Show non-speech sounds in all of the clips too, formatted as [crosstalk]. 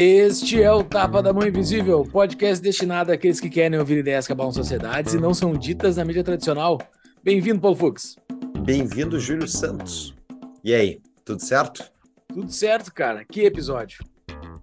Este é o Tapa da Mão Invisível, podcast destinado àqueles que querem ouvir ideias que abalam sociedades e não são ditas na mídia tradicional. Bem-vindo, Paulo Fux. Bem-vindo, Júlio Santos. E aí, tudo certo? Tudo certo, cara. Que episódio?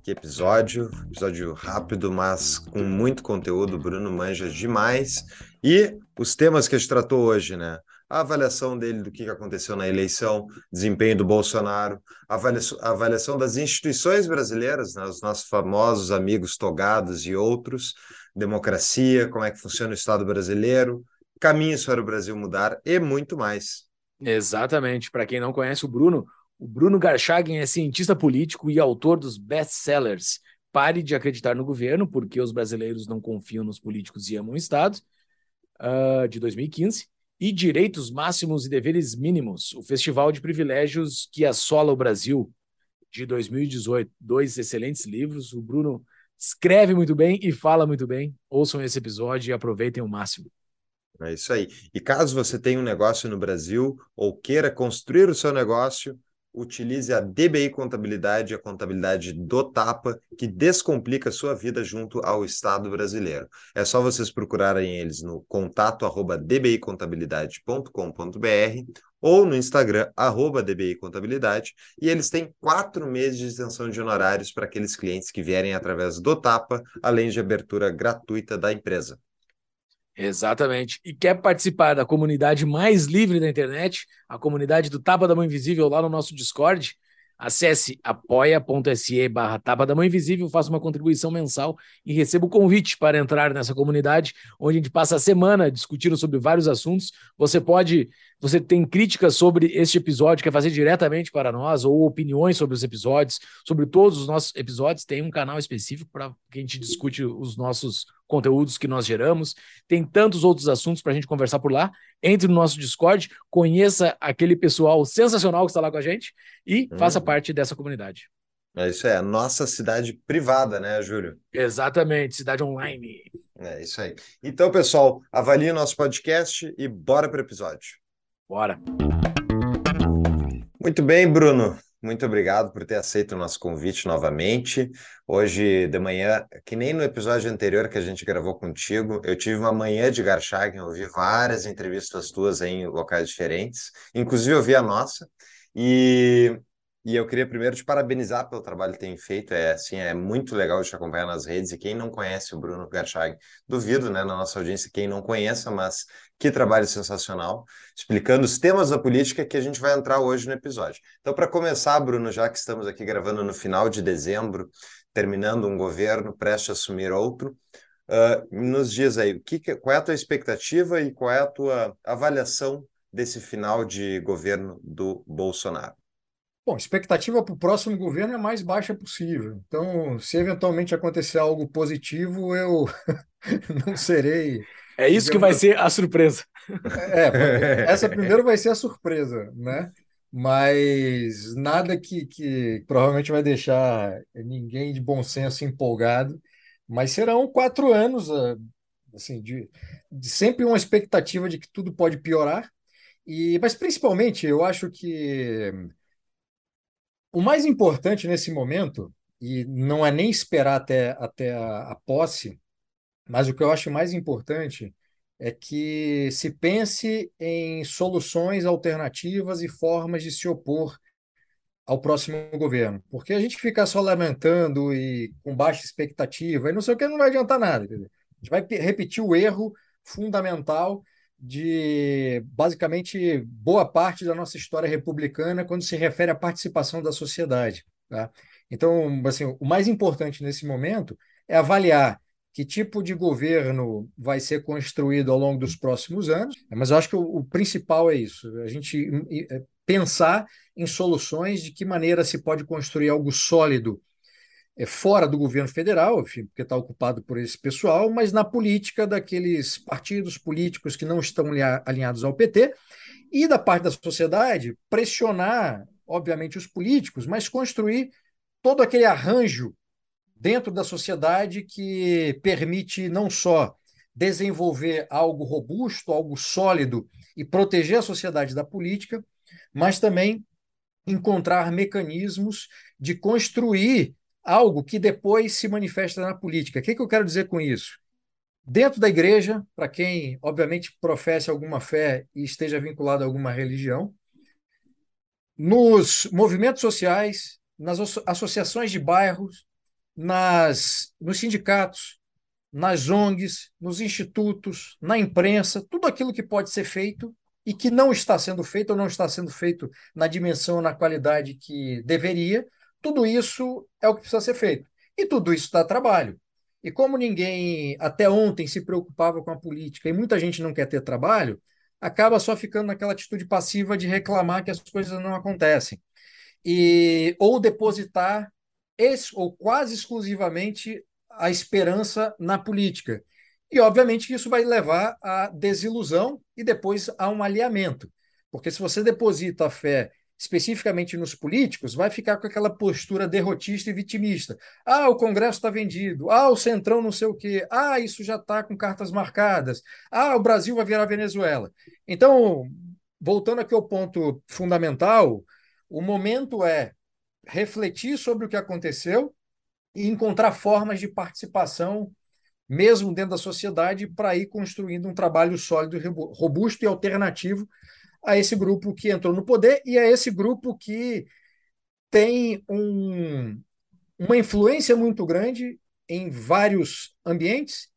Que episódio, episódio rápido, mas com muito conteúdo. Bruno manja demais. E os temas que a gente tratou hoje, né? A avaliação dele do que aconteceu na eleição, desempenho do Bolsonaro, a avaliação, a avaliação das instituições brasileiras, né? os nossos famosos amigos togados e outros, democracia, como é que funciona o Estado brasileiro, caminhos para o Brasil mudar e muito mais. Exatamente. Para quem não conhece o Bruno, o Bruno Garchagen é cientista político e autor dos best-sellers Pare de Acreditar no Governo, porque os brasileiros não confiam nos políticos e amam o Estado, uh, de 2015, e Direitos Máximos e Deveres Mínimos, o festival de privilégios que assola o Brasil, de 2018. Dois excelentes livros. O Bruno escreve muito bem e fala muito bem. Ouçam esse episódio e aproveitem o máximo. É isso aí. E caso você tenha um negócio no Brasil ou queira construir o seu negócio, utilize a DBI Contabilidade, a contabilidade do Tapa, que descomplica a sua vida junto ao Estado brasileiro. É só vocês procurarem eles no contato arroba dbicontabilidade.com.br ou no Instagram, arroba DBI Contabilidade, e eles têm quatro meses de isenção de honorários para aqueles clientes que vierem através do Tapa, além de abertura gratuita da empresa. Exatamente. E quer participar da comunidade mais livre da internet, a comunidade do Tapa da Mão Invisível lá no nosso Discord? Acesse apoia.se barra Tapa da Mão Invisível, faça uma contribuição mensal e receba o convite para entrar nessa comunidade, onde a gente passa a semana discutindo sobre vários assuntos. Você pode, você tem críticas sobre este episódio, quer fazer diretamente para nós, ou opiniões sobre os episódios, sobre todos os nossos episódios, tem um canal específico para que a gente discute os nossos conteúdos que nós geramos. Tem tantos outros assuntos para a gente conversar por lá. Entre no nosso Discord, conheça aquele pessoal sensacional que está lá com a gente e hum. faça parte dessa comunidade. É isso é a nossa cidade privada, né, Júlio? Exatamente, cidade online. É isso aí. Então, pessoal, avalie o nosso podcast e bora para o episódio. Bora. Muito bem, Bruno. Muito obrigado por ter aceito o nosso convite novamente. Hoje de manhã, que nem no episódio anterior que a gente gravou contigo, eu tive uma manhã de Garchagen, ouvi várias entrevistas tuas em locais diferentes, inclusive ouvi a nossa. E e eu queria primeiro te parabenizar pelo trabalho que tem feito. É assim, é muito legal te acompanhar nas redes. E quem não conhece o Bruno Garchag, duvido, né, na nossa audiência, quem não conheça, mas que trabalho sensacional, explicando os temas da política que a gente vai entrar hoje no episódio. Então, para começar, Bruno, já que estamos aqui gravando no final de dezembro, terminando um governo, prestes a assumir outro, uh, nos diz aí, que, qual é a tua expectativa e qual é a tua avaliação desse final de governo do Bolsonaro? Bom, expectativa para o próximo governo é a mais baixa possível. Então, se eventualmente acontecer algo positivo, eu [laughs] não serei. É isso que vai ser a surpresa. É, essa primeiro vai ser a surpresa, né? Mas nada que, que provavelmente vai deixar ninguém de bom senso empolgado. Mas serão quatro anos, ah, assim, de, de sempre uma expectativa de que tudo pode piorar. E, mas principalmente, eu acho que o mais importante nesse momento, e não é nem esperar até, até a, a posse, mas o que eu acho mais importante é que se pense em soluções alternativas e formas de se opor ao próximo governo. Porque a gente ficar só lamentando e com baixa expectativa, e não sei o que, não vai adiantar nada. A gente vai repetir o erro fundamental de basicamente boa parte da nossa história republicana quando se refere à participação da sociedade. Tá? Então, assim, o mais importante nesse momento é avaliar que tipo de governo vai ser construído ao longo dos próximos anos, mas eu acho que o, o principal é isso, a gente é, pensar em soluções de que maneira se pode construir algo sólido é, fora do governo federal, enfim, porque está ocupado por esse pessoal, mas na política daqueles partidos políticos que não estão alinhados ao PT, e da parte da sociedade pressionar, obviamente, os políticos, mas construir todo aquele arranjo dentro da sociedade que permite não só desenvolver algo robusto, algo sólido e proteger a sociedade da política, mas também encontrar mecanismos de construir algo que depois se manifesta na política. O que, que eu quero dizer com isso? Dentro da igreja, para quem, obviamente, professe alguma fé e esteja vinculado a alguma religião, nos movimentos sociais, nas associações de bairros, nas, nos sindicatos, nas ONGs, nos institutos, na imprensa, tudo aquilo que pode ser feito e que não está sendo feito ou não está sendo feito na dimensão, na qualidade que deveria, tudo isso é o que precisa ser feito. E tudo isso dá trabalho. E como ninguém até ontem se preocupava com a política e muita gente não quer ter trabalho, acaba só ficando naquela atitude passiva de reclamar que as coisas não acontecem. E ou depositar ex, ou quase exclusivamente a esperança na política. E, obviamente, isso vai levar à desilusão e depois a um alinhamento. Porque se você deposita a fé especificamente nos políticos, vai ficar com aquela postura derrotista e vitimista. Ah, o Congresso está vendido. Ah, o Centrão não sei o quê. Ah, isso já está com cartas marcadas. Ah, o Brasil vai virar Venezuela. Então, voltando aqui ao ponto fundamental, o momento é refletir sobre o que aconteceu e encontrar formas de participação, mesmo dentro da sociedade, para ir construindo um trabalho sólido, robusto e alternativo a esse grupo que entrou no poder e a esse grupo que tem um, uma influência muito grande em vários ambientes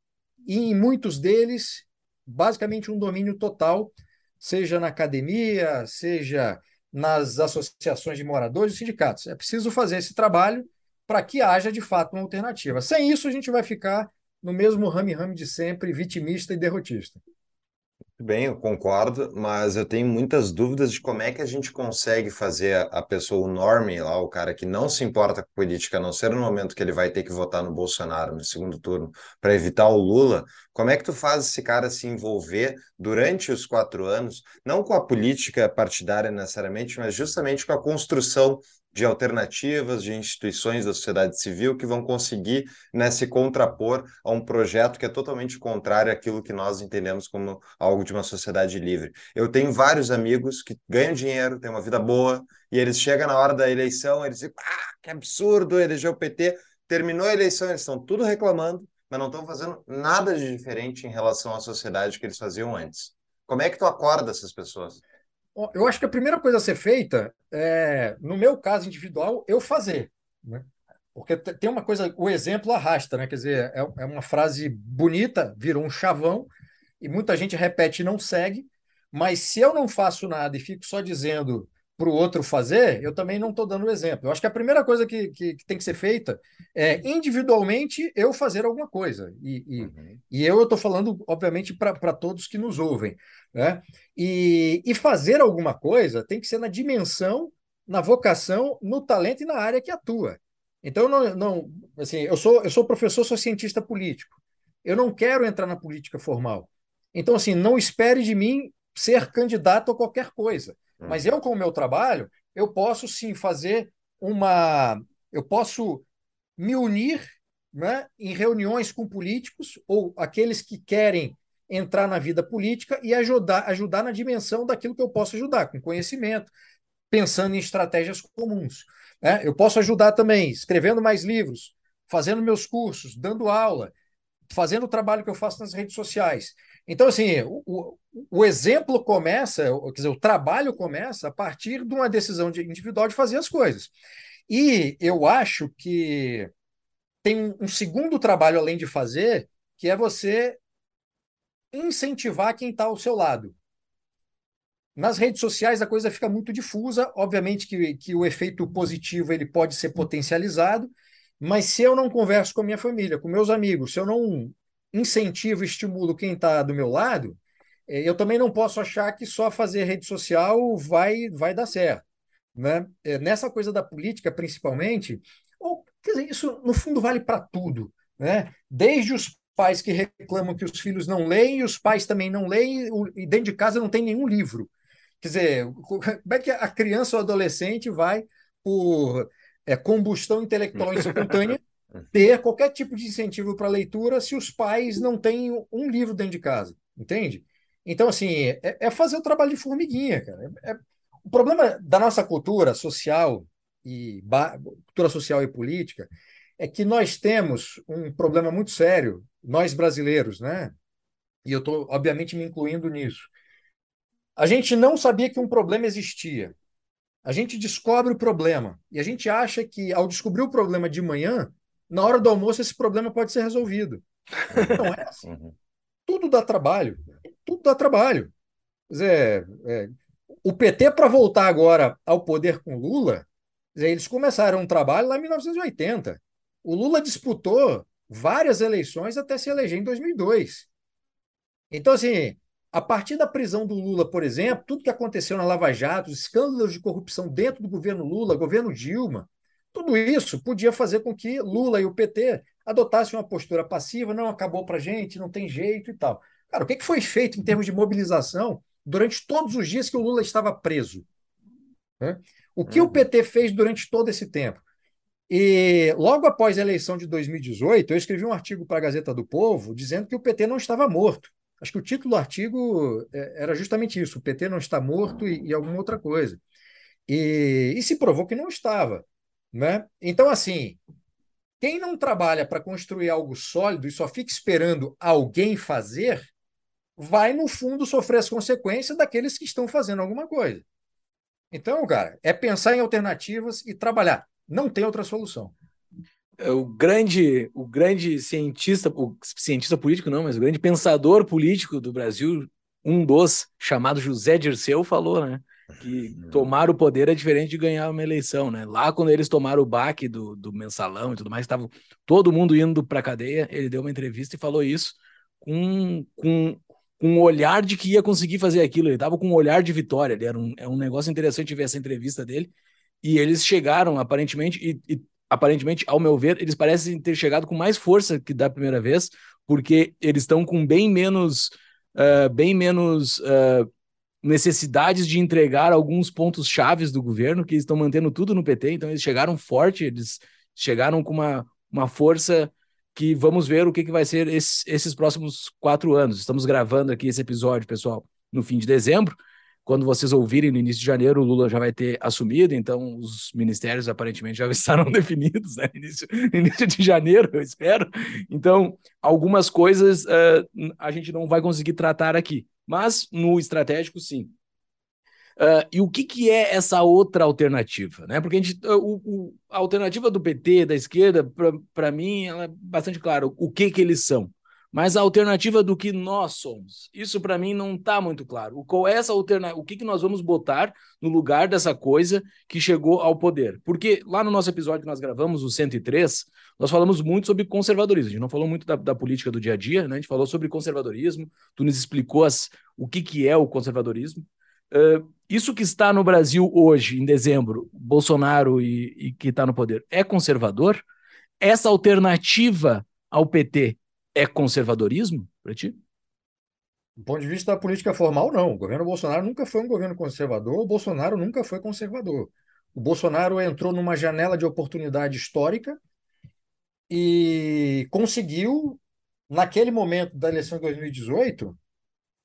e em muitos deles, basicamente, um domínio total, seja na academia, seja nas associações de moradores e sindicatos. É preciso fazer esse trabalho para que haja de fato uma alternativa. Sem isso, a gente vai ficar no mesmo rame-rame de sempre, vitimista e derrotista. Bem, eu concordo, mas eu tenho muitas dúvidas de como é que a gente consegue fazer a pessoa, o normie lá, o cara que não se importa com política, a não ser no momento que ele vai ter que votar no Bolsonaro no segundo turno para evitar o Lula, como é que tu faz esse cara se envolver durante os quatro anos, não com a política partidária necessariamente, mas justamente com a construção de alternativas, de instituições da sociedade civil que vão conseguir né, se contrapor a um projeto que é totalmente contrário àquilo que nós entendemos como algo de uma sociedade livre. Eu tenho vários amigos que ganham dinheiro, têm uma vida boa, e eles chegam na hora da eleição, eles dizem, ah, que absurdo, eleger o PT. Terminou a eleição, eles estão tudo reclamando, mas não estão fazendo nada de diferente em relação à sociedade que eles faziam antes. Como é que tu acorda essas pessoas? Eu acho que a primeira coisa a ser feita é, no meu caso individual, eu fazer. Né? Porque tem uma coisa, o exemplo arrasta, né? Quer dizer, é, é uma frase bonita, virou um chavão, e muita gente repete e não segue, mas se eu não faço nada e fico só dizendo para o outro fazer, eu também não estou dando exemplo. Eu acho que a primeira coisa que, que, que, tem que ser feita é individualmente eu fazer alguma coisa. E, e, uhum. e eu estou falando, obviamente, para todos que nos ouvem. Né? E, e fazer alguma coisa tem que ser na dimensão, na vocação, no talento e na área que atua. Então, não, não assim, eu sou, eu sou professor, sou cientista político. Eu não quero entrar na política formal. Então, assim, não espere de mim ser candidato a qualquer coisa. Mas eu, com o meu trabalho, eu posso sim fazer uma. Eu posso me unir né, em reuniões com políticos ou aqueles que querem entrar na vida política e ajudar, ajudar na dimensão daquilo que eu posso ajudar, com conhecimento, pensando em estratégias comuns. Né? Eu posso ajudar também escrevendo mais livros, fazendo meus cursos, dando aula, fazendo o trabalho que eu faço nas redes sociais. Então, assim, o, o exemplo começa, quer dizer, o trabalho começa a partir de uma decisão de, individual de fazer as coisas. E eu acho que tem um segundo trabalho além de fazer, que é você incentivar quem está ao seu lado. Nas redes sociais a coisa fica muito difusa, obviamente que, que o efeito positivo ele pode ser potencializado, mas se eu não converso com a minha família, com meus amigos, se eu não incentivo, estimulo quem está do meu lado, é, eu também não posso achar que só fazer rede social vai, vai dar certo. Né? É, nessa coisa da política, principalmente, ou Quer dizer, isso no fundo vale para tudo, né? Desde os pais que reclamam que os filhos não leem, e os pais também não leem, e dentro de casa não tem nenhum livro. Quer dizer, [laughs] como é que a criança ou adolescente vai, por é, combustão intelectual espontânea, [laughs] ter qualquer tipo de incentivo para leitura se os pais não têm um livro dentro de casa? Entende? Então, assim, é, é fazer o trabalho de formiguinha, cara. É, é, o problema da nossa cultura social e cultura social e política é que nós temos um problema muito sério, nós brasileiros, né? E eu estou, obviamente, me incluindo nisso. A gente não sabia que um problema existia. A gente descobre o problema e a gente acha que, ao descobrir o problema de manhã, na hora do almoço, esse problema pode ser resolvido. Não é assim. Uhum. Tudo dá trabalho. Tudo dá trabalho. Quer dizer, é, o PT, para voltar agora ao poder com Lula, eles começaram um trabalho lá em 1980. O Lula disputou várias eleições até se eleger em 2002. Então, assim, a partir da prisão do Lula, por exemplo, tudo que aconteceu na Lava Jato, os escândalos de corrupção dentro do governo Lula, governo Dilma, tudo isso podia fazer com que Lula e o PT adotassem uma postura passiva, não acabou para gente, não tem jeito e tal. Cara, o que foi feito em termos de mobilização durante todos os dias que o Lula estava preso? Né? O que uhum. o PT fez durante todo esse tempo? E logo após a eleição de 2018, eu escrevi um artigo para a Gazeta do Povo dizendo que o PT não estava morto. Acho que o título do artigo é, era justamente isso: o PT não está morto e, e alguma outra coisa. E, e, se provou que não estava. Né? Então, assim, quem não trabalha para construir algo sólido e só fica esperando alguém fazer, vai, no fundo, sofrer as consequências daqueles que estão fazendo alguma coisa. Então, cara, é pensar em alternativas e trabalhar. Não tem outra solução. É, o grande, o grande cientista, o cientista político não, mas o grande pensador político do Brasil, um dos, chamado José Dirceu, falou, né? Que [laughs] tomar o poder é diferente de ganhar uma eleição, né? Lá quando eles tomaram o baque do, do mensalão e tudo mais, estava todo mundo indo para cadeia, ele deu uma entrevista e falou isso com, com, com um olhar de que ia conseguir fazer aquilo, ele estava com um olhar de vitória, ele era um, é um negócio interessante ver essa entrevista dele, e eles chegaram, aparentemente, e, e aparentemente, ao meu ver, eles parecem ter chegado com mais força que da primeira vez, porque eles estão com bem menos, uh, bem menos uh, necessidades de entregar alguns pontos chaves do governo, que estão mantendo tudo no PT, então eles chegaram forte, eles chegaram com uma, uma força que vamos ver o que, que vai ser esses, esses próximos quatro anos. Estamos gravando aqui esse episódio, pessoal, no fim de dezembro, quando vocês ouvirem no início de janeiro, o Lula já vai ter assumido, então os ministérios aparentemente já [laughs] estarão definidos, né? Início, início de janeiro, eu espero. Então, algumas coisas uh, a gente não vai conseguir tratar aqui, mas no estratégico, sim. Uh, e o que, que é essa outra alternativa? Né? Porque a, gente, uh, o, o, a alternativa do PT, da esquerda, para mim, ela é bastante clara. O que, que eles são? Mas a alternativa do que nós somos. Isso para mim não está muito claro. O, qual é essa? O que, que nós vamos botar no lugar dessa coisa que chegou ao poder? Porque lá no nosso episódio que nós gravamos, o 103, nós falamos muito sobre conservadorismo. A gente não falou muito da, da política do dia a dia, né? a gente falou sobre conservadorismo. Tu nos explicou as, o que, que é o conservadorismo. Uh, isso que está no Brasil hoje, em dezembro, Bolsonaro e, e que está no poder, é conservador? Essa alternativa ao PT é conservadorismo para ti? Do ponto de vista da política formal, não. O governo Bolsonaro nunca foi um governo conservador, o Bolsonaro nunca foi conservador. O Bolsonaro entrou numa janela de oportunidade histórica e conseguiu, naquele momento da eleição de 2018,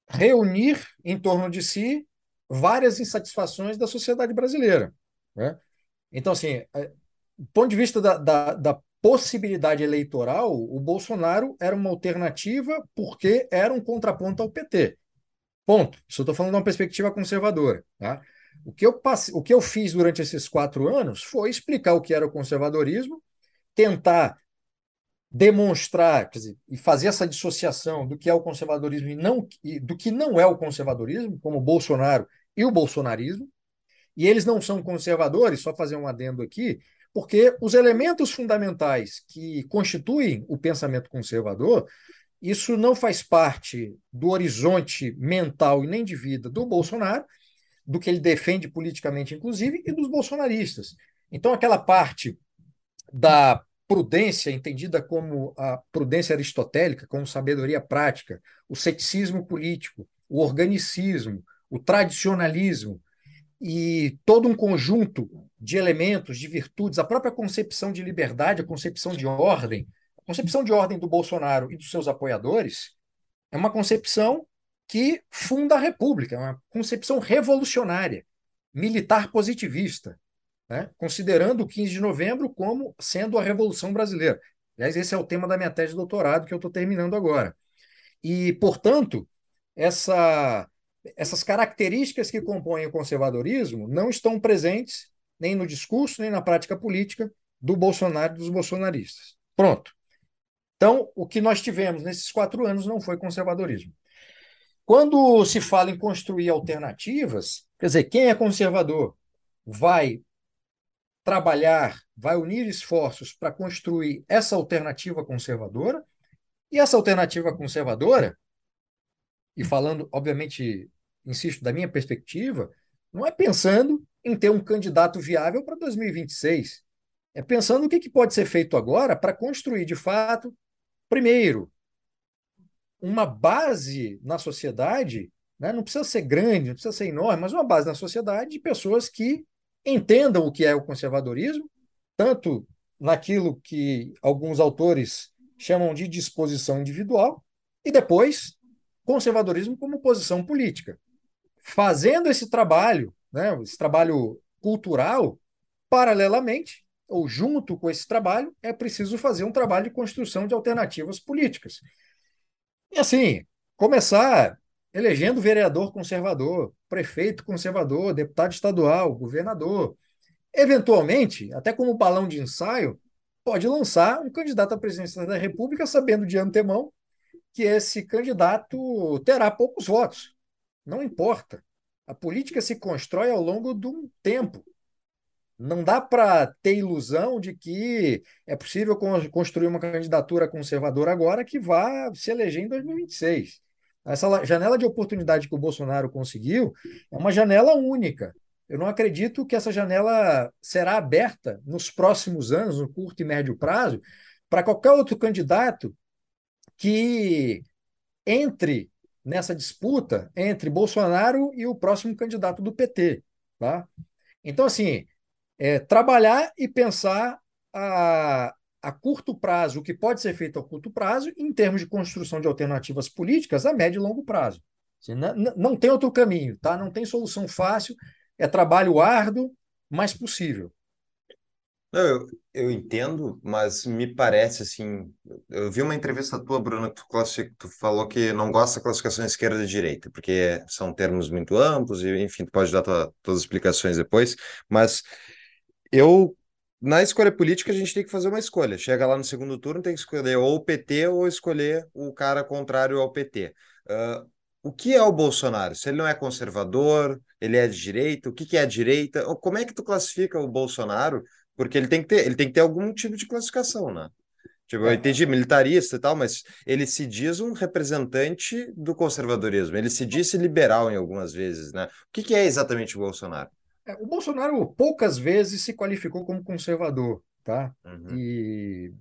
reunir em torno de si várias insatisfações da sociedade brasileira. Né? Então, assim, é, do ponto de vista da, da, da possibilidade eleitoral, o Bolsonaro era uma alternativa porque era um contraponto ao PT. Ponto. Isso eu estou falando de uma perspectiva conservadora. Tá? O, que eu passe... o que eu fiz durante esses quatro anos foi explicar o que era o conservadorismo, tentar demonstrar dizer, e fazer essa dissociação do que é o conservadorismo e, não, e do que não é o conservadorismo, como o Bolsonaro e o bolsonarismo. E eles não são conservadores, só fazer um adendo aqui, porque os elementos fundamentais que constituem o pensamento conservador, isso não faz parte do horizonte mental e nem de vida do Bolsonaro, do que ele defende politicamente, inclusive, e dos bolsonaristas. Então, aquela parte da prudência, entendida como a prudência aristotélica, como sabedoria prática, o ceticismo político, o organicismo, o tradicionalismo e todo um conjunto de elementos, de virtudes, a própria concepção de liberdade, a concepção de ordem, a concepção de ordem do Bolsonaro e dos seus apoiadores é uma concepção que funda a República, é uma concepção revolucionária, militar positivista, né? considerando o 15 de novembro como sendo a Revolução Brasileira. Aliás, esse é o tema da minha tese de doutorado que eu estou terminando agora. E, portanto, essa, essas características que compõem o conservadorismo não estão presentes nem no discurso, nem na prática política do Bolsonaro e dos bolsonaristas. Pronto. Então, o que nós tivemos nesses quatro anos não foi conservadorismo. Quando se fala em construir alternativas, quer dizer, quem é conservador vai trabalhar, vai unir esforços para construir essa alternativa conservadora, e essa alternativa conservadora, e falando, obviamente, insisto, da minha perspectiva, não é pensando em ter um candidato viável para 2026. É pensando o que, que pode ser feito agora para construir, de fato, primeiro, uma base na sociedade, né? não precisa ser grande, não precisa ser enorme, mas uma base na sociedade de pessoas que entendam o que é o conservadorismo, tanto naquilo que alguns autores chamam de disposição individual, e depois conservadorismo como posição política. Fazendo esse trabalho, né, esse trabalho cultural, paralelamente, ou junto com esse trabalho, é preciso fazer um trabalho de construção de alternativas políticas. E assim, começar elegendo vereador conservador, prefeito conservador, deputado estadual, governador. Eventualmente, até como balão de ensaio, pode lançar um candidato à presidência da República sabendo de antemão que esse candidato terá poucos votos. Não importa. A política se constrói ao longo de um tempo. Não dá para ter ilusão de que é possível construir uma candidatura conservadora agora que vá se eleger em 2026. Essa janela de oportunidade que o Bolsonaro conseguiu é uma janela única. Eu não acredito que essa janela será aberta nos próximos anos, no curto e médio prazo, para qualquer outro candidato que entre nessa disputa entre Bolsonaro e o próximo candidato do PT. Tá? Então, assim, é, trabalhar e pensar a, a curto prazo, o que pode ser feito a curto prazo, em termos de construção de alternativas políticas a médio e longo prazo. Assim, não, não tem outro caminho, tá? não tem solução fácil, é trabalho árduo, mas possível. Eu, eu entendo, mas me parece assim. Eu vi uma entrevista tua, Bruno, que tu, tu falou que não gosta da classificação esquerda e direita, porque são termos muito amplos, e enfim, tu pode dar tua, todas as explicações depois, mas eu. Na escolha política, a gente tem que fazer uma escolha. Chega lá no segundo turno, tem que escolher ou o PT ou escolher o cara contrário ao PT. Uh, o que é o Bolsonaro? Se ele não é conservador, ele é de direita, o que, que é a direita? Como é que tu classifica o Bolsonaro porque ele tem que ter, ele tem que ter algum tipo de classificação, né? Tipo, eu é. entendi militarista e tal, mas ele se diz um representante do conservadorismo, ele se diz liberal em algumas vezes, né? O que, que é exatamente o Bolsonaro? É, o Bolsonaro poucas vezes se qualificou como conservador, tá? Uhum. E,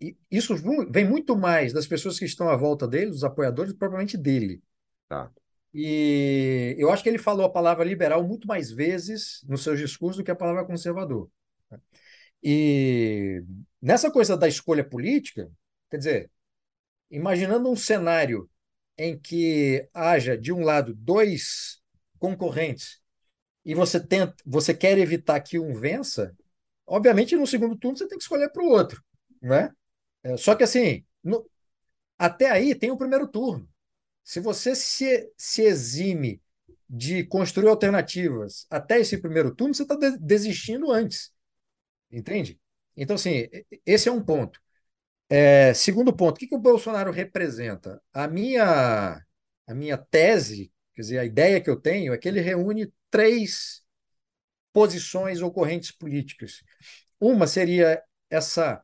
e, isso vem muito mais das pessoas que estão à volta dele, dos apoiadores, propriamente dele. Tá. E eu acho que ele falou a palavra liberal muito mais vezes nos seus discursos do que a palavra conservador. E nessa coisa da escolha política, quer dizer, imaginando um cenário em que haja, de um lado, dois concorrentes e você tenta, você quer evitar que um vença, obviamente no segundo turno você tem que escolher para o outro, né? É, só que assim, no, até aí tem o primeiro turno. Se você se, se exime de construir alternativas até esse primeiro turno, você está de, desistindo antes. Entende? Então, assim, esse é um ponto. É, segundo ponto, o que, que o Bolsonaro representa? A minha, a minha tese, quer dizer, a ideia que eu tenho é que ele reúne três posições ou correntes políticas. Uma seria essa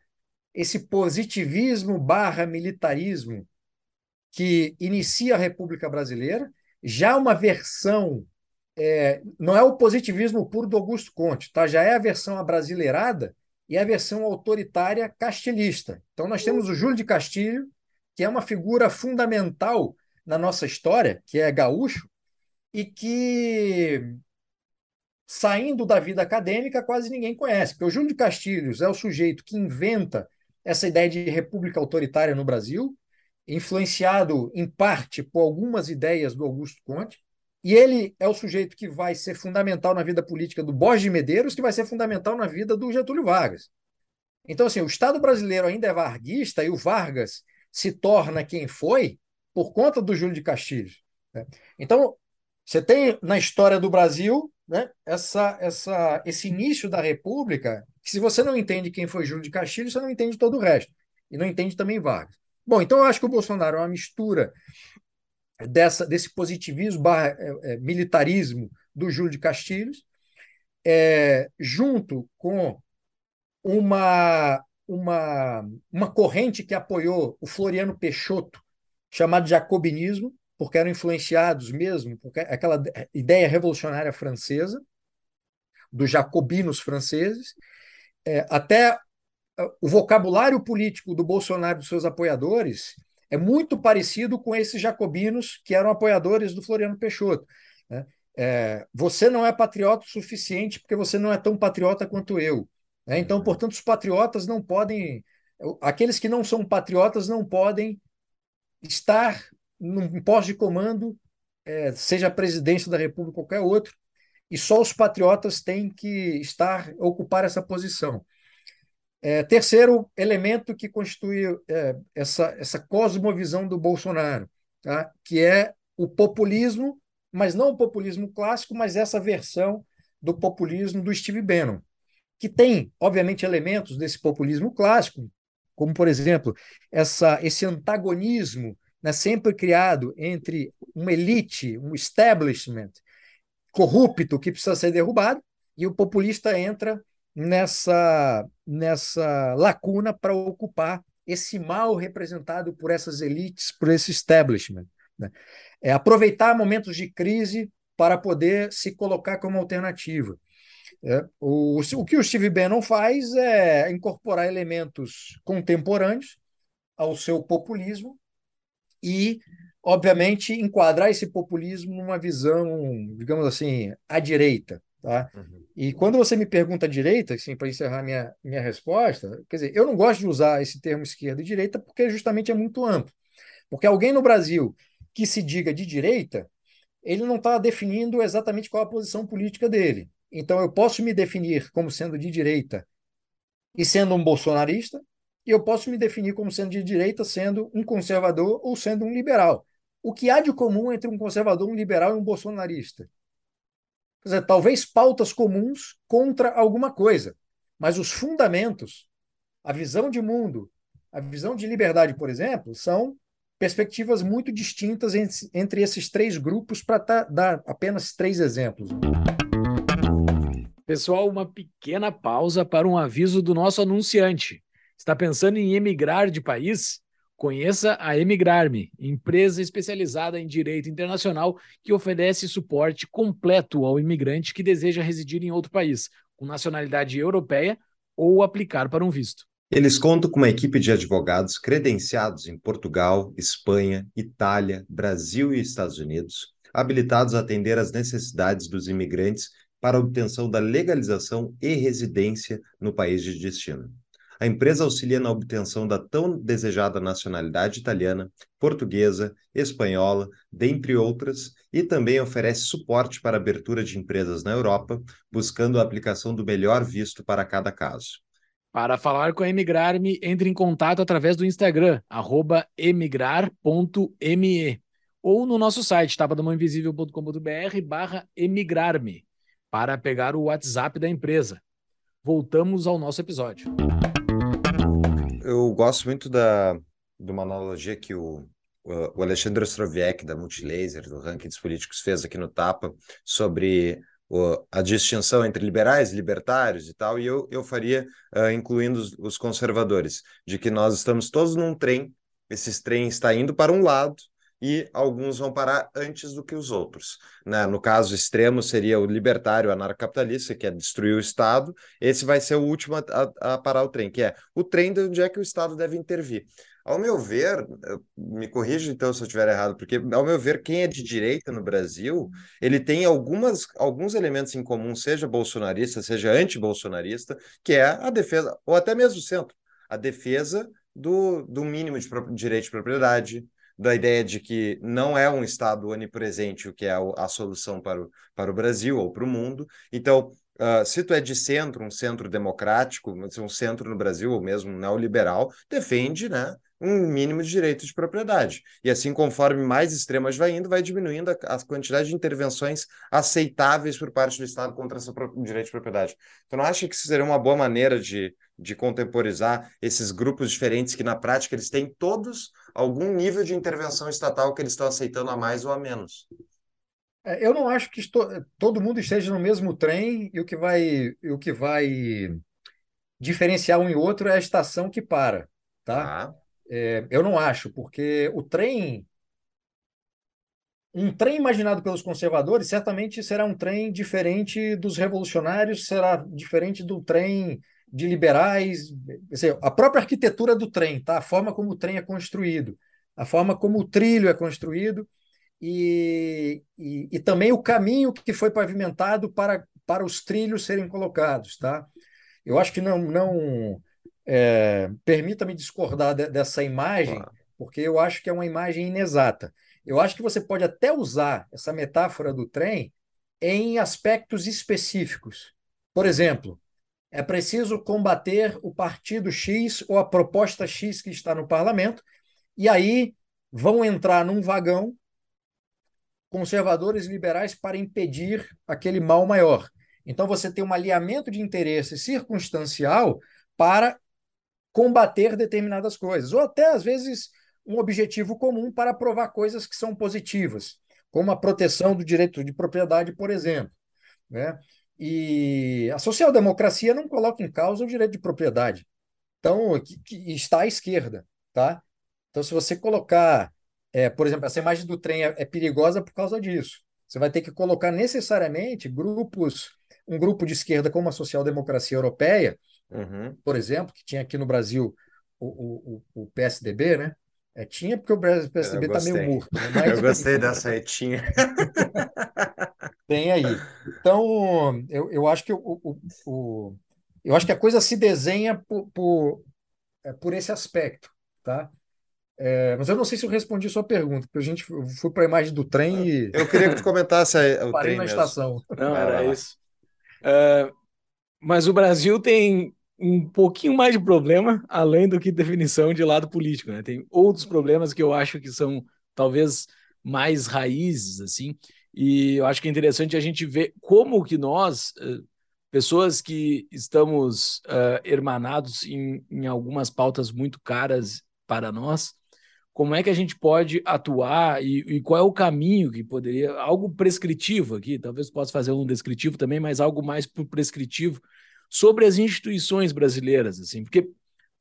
esse positivismo barra militarismo que inicia a República Brasileira, já uma versão é, não é o positivismo puro do Augusto Conte, tá? já é a versão abrasileirada e a versão autoritária castilhista. Então, nós temos o Júlio de Castilho, que é uma figura fundamental na nossa história, que é gaúcho, e que, saindo da vida acadêmica, quase ninguém conhece, porque o Júlio de Castilhos é o sujeito que inventa essa ideia de república autoritária no Brasil, influenciado em parte por algumas ideias do Augusto Conte, e ele é o sujeito que vai ser fundamental na vida política do Borges de Medeiros, que vai ser fundamental na vida do Getúlio Vargas. Então, assim, o Estado brasileiro ainda é varguista e o Vargas se torna quem foi por conta do Júlio de Castilhos. Né? Então, você tem na história do Brasil né, essa, essa, esse início da República, que se você não entende quem foi Júlio de Castilhos, você não entende todo o resto. E não entende também Vargas. Bom, então eu acho que o Bolsonaro é uma mistura dessa, desse positivismo barra, é, é, militarismo do Júlio de Castilhos, é, junto com uma, uma, uma corrente que apoiou o Floriano Peixoto, chamado jacobinismo, porque eram influenciados mesmo por aquela ideia revolucionária francesa, dos jacobinos franceses, é, até o vocabulário político do Bolsonaro e dos seus apoiadores é muito parecido com esses jacobinos que eram apoiadores do Floriano Peixoto. Né? É, você não é patriota o suficiente porque você não é tão patriota quanto eu. Né? Então, uhum. portanto, os patriotas não podem. Aqueles que não são patriotas não podem estar num posto de comando, é, seja a presidência da República ou qualquer outro, e só os patriotas têm que estar ocupar essa posição. É, terceiro elemento que constitui é, essa, essa cosmovisão do Bolsonaro, tá? que é o populismo, mas não o populismo clássico, mas essa versão do populismo do Steve Bannon, que tem, obviamente, elementos desse populismo clássico, como, por exemplo, essa, esse antagonismo né, sempre criado entre uma elite, um establishment corrupto que precisa ser derrubado, e o populista entra nessa, nessa lacuna para ocupar esse mal representado por essas elites, por esse establishment. Né? É aproveitar momentos de crise para poder se colocar como alternativa. É, o, o que o Steve Bannon faz é incorporar elementos contemporâneos ao seu populismo e, obviamente, enquadrar esse populismo numa visão, digamos assim, à direita. Tá? Uhum. E quando você me pergunta direita, assim, para encerrar minha, minha resposta, quer dizer, eu não gosto de usar esse termo esquerda e direita porque justamente é muito amplo. Porque alguém no Brasil que se diga de direita, ele não está definindo exatamente qual a posição política dele. Então eu posso me definir como sendo de direita e sendo um bolsonarista, e eu posso me definir como sendo de direita, sendo um conservador ou sendo um liberal. O que há de comum entre um conservador, um liberal e um bolsonarista? Quer dizer, talvez pautas comuns contra alguma coisa, mas os fundamentos, a visão de mundo, a visão de liberdade, por exemplo, são perspectivas muito distintas entre esses três grupos, para dar apenas três exemplos. Pessoal, uma pequena pausa para um aviso do nosso anunciante. Está pensando em emigrar de país? Conheça a Emigrarme, empresa especializada em direito internacional que oferece suporte completo ao imigrante que deseja residir em outro país, com nacionalidade europeia ou aplicar para um visto. Eles contam com uma equipe de advogados credenciados em Portugal, Espanha, Itália, Brasil e Estados Unidos, habilitados a atender às necessidades dos imigrantes para obtenção da legalização e residência no país de destino. A empresa auxilia na obtenção da tão desejada nacionalidade italiana, portuguesa, espanhola, dentre outras, e também oferece suporte para a abertura de empresas na Europa, buscando a aplicação do melhor visto para cada caso. Para falar com a Emigrar-me, entre em contato através do Instagram, emigrar.me, ou no nosso site, tapadamãoinvisível.com.br barra emigrar-me, para pegar o WhatsApp da empresa. Voltamos ao nosso episódio eu gosto muito da, de uma analogia que o, o Alexandre Ostroviec, da Multilaser, do Ranking dos Políticos, fez aqui no Tapa, sobre a distinção entre liberais e libertários e tal, e eu, eu faria, uh, incluindo os, os, conservadores, de que nós estamos todos num trem, esse trem está indo para um lado, e alguns vão parar antes do que os outros. Né? No caso extremo, seria o libertário anarcocapitalista, que é destruir o Estado. Esse vai ser o último a, a, a parar o trem, que é o trem de onde é que o Estado deve intervir. Ao meu ver, me corrija então se eu estiver errado, porque ao meu ver, quem é de direita no Brasil, ele tem algumas, alguns elementos em comum, seja bolsonarista, seja anti-bolsonarista, que é a defesa, ou até mesmo o centro, a defesa do, do mínimo de direito de propriedade, da ideia de que não é um Estado onipresente o que é a solução para o, para o Brasil ou para o mundo. Então, uh, se tu é de centro, um centro democrático, um centro no Brasil, ou mesmo neoliberal, defende né, um mínimo de direito de propriedade. E assim, conforme mais extremas vai indo, vai diminuindo a, a quantidade de intervenções aceitáveis por parte do Estado contra esse direito de propriedade. Tu não acha que isso seria uma boa maneira de, de contemporizar esses grupos diferentes que, na prática, eles têm todos algum nível de intervenção estatal que eles estão aceitando a mais ou a menos? É, eu não acho que estou, todo mundo esteja no mesmo trem e o que vai, o que vai diferenciar um e outro é a estação que para, tá? Ah. É, eu não acho, porque o trem. Um trem imaginado pelos conservadores certamente será um trem diferente dos revolucionários, será diferente do trem de liberais. Dizer, a própria arquitetura do trem, tá? a forma como o trem é construído, a forma como o trilho é construído e, e, e também o caminho que foi pavimentado para, para os trilhos serem colocados. Tá? Eu acho que não, não é, Permita-me discordar de, dessa imagem, porque eu acho que é uma imagem inexata. Eu acho que você pode até usar essa metáfora do trem em aspectos específicos. Por exemplo, é preciso combater o partido X ou a proposta X que está no parlamento, e aí vão entrar num vagão conservadores liberais para impedir aquele mal maior. Então você tem um alinhamento de interesse circunstancial para combater determinadas coisas, ou até, às vezes, um objetivo comum para provar coisas que são positivas, como a proteção do direito de propriedade, por exemplo. Né? E a social-democracia não coloca em causa o direito de propriedade. Então, que, que está à esquerda. Tá? Então, se você colocar, é, por exemplo, essa imagem do trem é, é perigosa por causa disso. Você vai ter que colocar necessariamente grupos, um grupo de esquerda como a social-democracia europeia, uhum. por exemplo, que tinha aqui no Brasil o, o, o PSDB, né? É, tinha porque o PSDB está meio morto. Né? [laughs] Mas, eu gostei dessa retinha. [laughs] Tem aí. Então, eu, eu acho que o, o, o, eu acho que a coisa se desenha por, por, é, por esse aspecto, tá? É, mas eu não sei se eu respondi a sua pergunta, porque a gente foi para a imagem do trem e. Eu queria que tu comentasse o Parei trem na mesmo. estação. Não, era isso. Uh, mas o Brasil tem um pouquinho mais de problema, além do que definição de lado político, né? Tem outros problemas que eu acho que são talvez mais raízes, assim, e eu acho que é interessante a gente ver como que nós, eh, pessoas que estamos uh, hermanados em, em algumas pautas muito caras para nós, como é que a gente pode atuar e, e, qual é o caminho que poderia, algo prescritivo aqui, talvez possa fazer um descritivo também, mas algo mais prescritivo, sobre as instituições brasileiras, assim, porque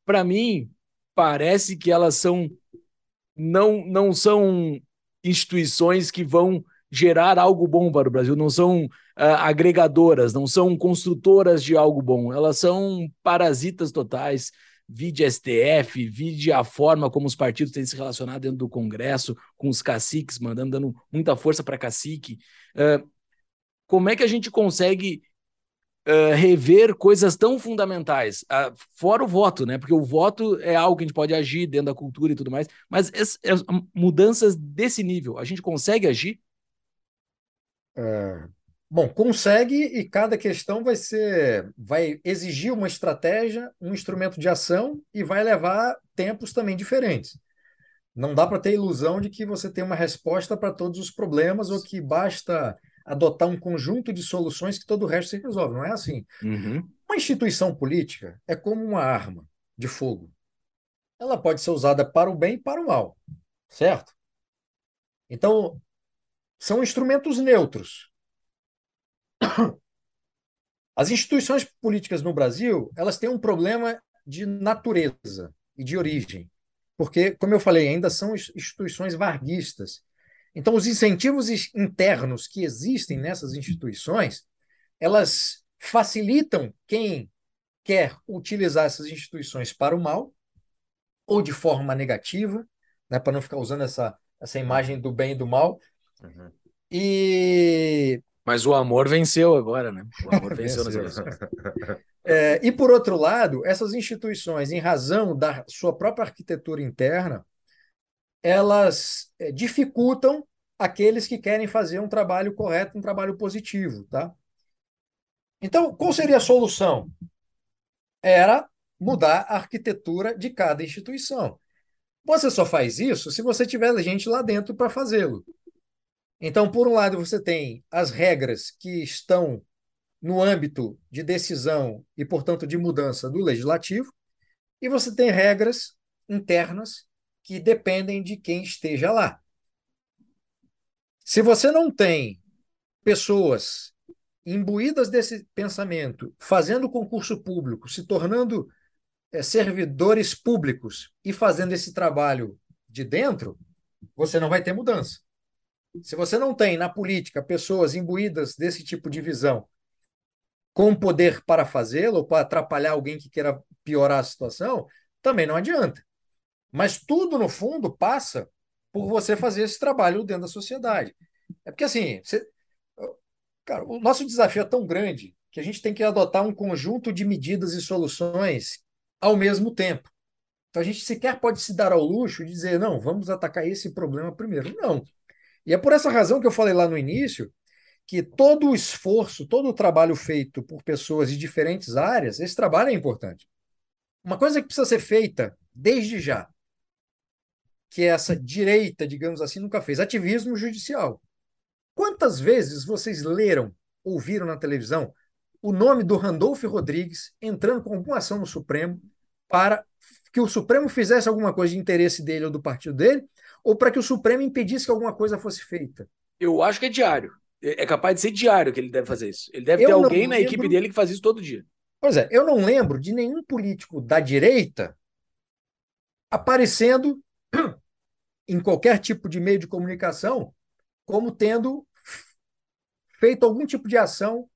para mim parece que elas são não não são instituições que vão gerar algo bom para o Brasil, não são uh, agregadoras, não são construtoras de algo bom, elas são parasitas totais. Vide STF, vide a forma como os partidos têm se relacionado dentro do Congresso, com os caciques, mandando, dando muita força para cacique. Uh, como é que a gente consegue uh, rever coisas tão fundamentais, uh, fora o voto, né? Porque o voto é algo que a gente pode agir dentro da cultura e tudo mais, mas mudanças desse nível, a gente consegue agir? É, bom, consegue e cada questão vai ser, vai exigir uma estratégia, um instrumento de ação e vai levar tempos também diferentes. Não dá para ter ilusão de que você tem uma resposta para todos os problemas ou que basta adotar um conjunto de soluções que todo o resto se resolve. Não é assim. Uhum. Uma instituição política é como uma arma de fogo. Ela pode ser usada para o bem e para o mal, certo? Então, são instrumentos neutros. [coughs] As instituições políticas no Brasil, elas têm um problema de natureza e de origem. porque, como eu falei, ainda são instituições varguistas. Então, os incentivos internos que existem nessas instituições, elas facilitam quem quer utilizar essas instituições para o mal ou de forma negativa, né, para não ficar usando essa, essa imagem do bem e do mal. Uhum. E mas o amor venceu agora, né? O amor [laughs] venceu, nas eleições. [laughs] É, e por outro lado, essas instituições, em razão da sua própria arquitetura interna, elas é, dificultam aqueles que querem fazer um trabalho correto, um trabalho positivo, tá? Então, qual seria a solução? Era mudar a arquitetura de cada instituição. Você só faz isso se você tiver gente lá dentro para fazê-lo. Então, por um lado, você tem as regras que estão no âmbito de decisão e, portanto, de mudança do legislativo, e você tem regras internas que dependem de quem esteja lá. Se você não tem pessoas imbuídas desse pensamento, fazendo concurso público, se tornando é, servidores públicos e fazendo esse trabalho de dentro, você não vai ter mudança. Se você não tem na política pessoas imbuídas desse tipo de visão com poder para fazê-lo ou para atrapalhar alguém que queira piorar a situação, também não adianta. Mas tudo, no fundo, passa por você fazer esse trabalho dentro da sociedade. É porque, assim, você... Cara, o nosso desafio é tão grande que a gente tem que adotar um conjunto de medidas e soluções ao mesmo tempo. Então, a gente sequer pode se dar ao luxo de dizer, não, vamos atacar esse problema primeiro. Não. E é por essa razão que eu falei lá no início que todo o esforço, todo o trabalho feito por pessoas de diferentes áreas, esse trabalho é importante. Uma coisa que precisa ser feita desde já, que essa direita, digamos assim, nunca fez, ativismo judicial. Quantas vezes vocês leram, ouviram na televisão o nome do Randolph Rodrigues entrando com alguma ação no Supremo para que o Supremo fizesse alguma coisa de interesse dele ou do partido dele, ou para que o Supremo impedisse que alguma coisa fosse feita? Eu acho que é diário. É, é capaz de ser diário que ele deve fazer isso. Ele deve eu ter alguém na equipe dele que faz isso todo dia. Pois é, eu não lembro de nenhum político da direita aparecendo [clears throat] em qualquer tipo de meio de comunicação como tendo feito algum tipo de ação,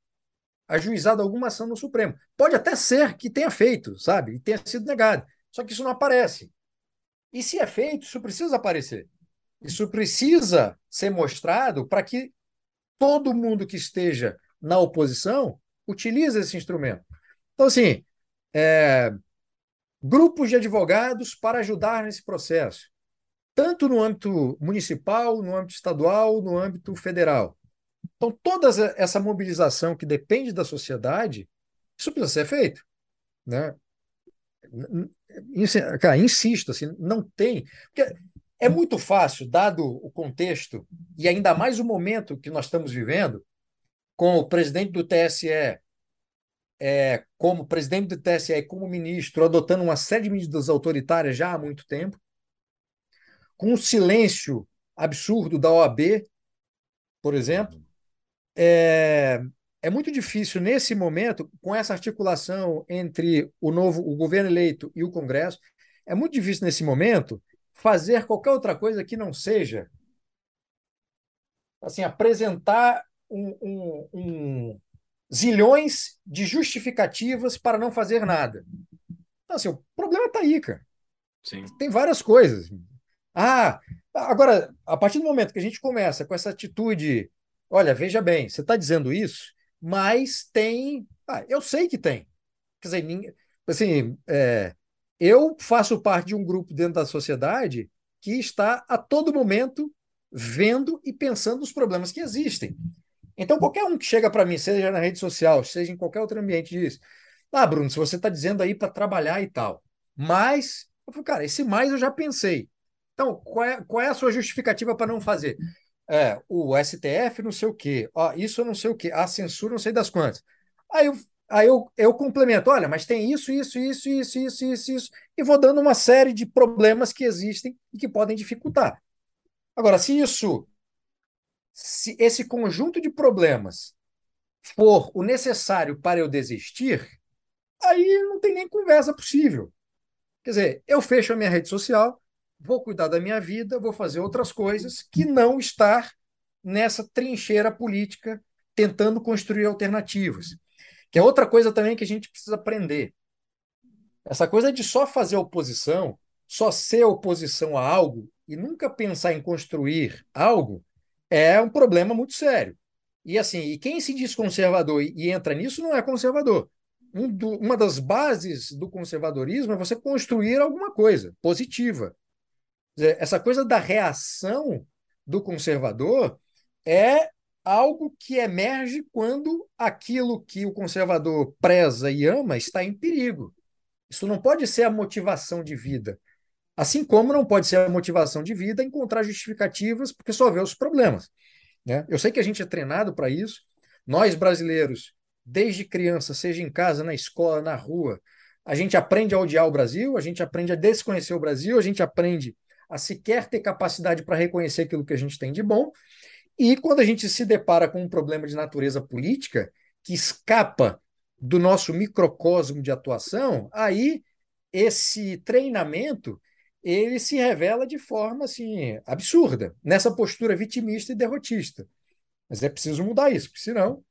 ajuizado alguma ação no Supremo. Pode até ser que tenha feito, sabe? E tenha sido negado. Só que isso não aparece. E se é feito, isso precisa aparecer. Isso precisa ser mostrado para que todo mundo que esteja na oposição utilize esse instrumento. Então, assim, é, grupos de advogados para ajudar nesse processo, tanto no âmbito municipal, no âmbito estadual, no âmbito federal. Então, toda essa mobilização que depende da sociedade, isso precisa ser feito. Né? Cara, insisto, assim, não tem. Porque é muito fácil, dado o contexto, e ainda mais o momento que nós estamos vivendo, com o presidente do TSE, é, como presidente do TSE e como ministro, adotando uma série de medidas autoritárias já há muito tempo, com o silêncio absurdo da OAB, por exemplo, é, é muito difícil nesse momento, com essa articulação entre o novo, o governo eleito e o Congresso, é muito difícil nesse momento fazer qualquer outra coisa que não seja assim apresentar um, um, um zilhões de justificativas para não fazer nada. Então, assim, o problema está aí, cara. Sim. Tem várias coisas. Ah, agora, a partir do momento que a gente começa com essa atitude, olha, veja bem, você está dizendo isso, mas tem. Ah, eu sei que tem. Quer dizer, ninguém, assim, é, eu faço parte de um grupo dentro da sociedade que está a todo momento vendo e pensando nos problemas que existem. Então, qualquer um que chega para mim, seja na rede social, seja em qualquer outro ambiente, diz: Ah, Bruno, se você está dizendo aí para trabalhar e tal. Mas, eu falo, cara, esse mais eu já pensei. Então, qual é, qual é a sua justificativa para não fazer? É, o STF não sei o quê, ó, isso não sei o quê, a censura não sei das quantas. Aí eu, aí eu, eu complemento, olha, mas tem isso, isso, isso, isso, isso, isso, isso, e vou dando uma série de problemas que existem e que podem dificultar. Agora, se isso, se esse conjunto de problemas for o necessário para eu desistir, aí não tem nem conversa possível. Quer dizer, eu fecho a minha rede social, vou cuidar da minha vida, vou fazer outras coisas que não estar nessa trincheira política tentando construir alternativas. Que é outra coisa também que a gente precisa aprender. Essa coisa de só fazer oposição, só ser oposição a algo e nunca pensar em construir algo é um problema muito sério. E assim, e quem se diz conservador e, entra nisso não é conservador. Um do, uma das bases do conservadorismo é você construir alguma coisa positiva. Essa coisa da reação do conservador é algo que emerge quando aquilo que o conservador preza e ama está em perigo. Isso não pode ser a motivação de vida. Assim como não pode ser a motivação de vida encontrar justificativas porque só vê os problemas. Né? Eu sei que a gente é treinado para isso. Nós, brasileiros, desde criança, seja em casa, na escola, na rua, a gente aprende a odiar o Brasil, a gente aprende a desconhecer o Brasil, a gente aprende a sequer ter capacidade para reconhecer aquilo que a gente tem de bom. E quando a gente se depara com um problema de natureza política que escapa do nosso microcosmo de atuação, aí esse treinamento ele se revela de forma assim absurda, nessa postura vitimista e derrotista. Mas é preciso mudar isso, porque senão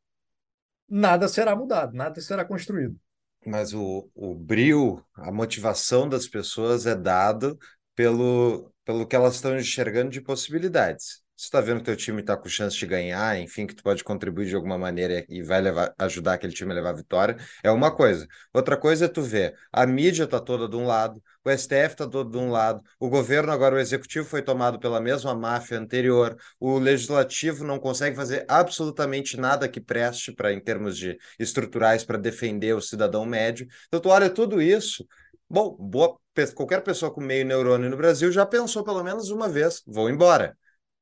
nada será mudado, nada será construído. Mas o, o brio, a motivação das pessoas é dado pelo, pelo que elas estão enxergando de possibilidades. Se está vendo que teu time está com chance de ganhar, enfim, que tu pode contribuir de alguma maneira e vai levar, ajudar aquele time a levar a vitória, é uma coisa. Outra coisa é tu ver, a mídia está toda de um lado, o STF está todo de um lado, o governo agora, o executivo foi tomado pela mesma máfia anterior, o legislativo não consegue fazer absolutamente nada que preste para em termos de estruturais para defender o cidadão médio. Então tu olha tudo isso, bom, boa, qualquer pessoa com meio neurônio no Brasil já pensou pelo menos uma vez, vou embora.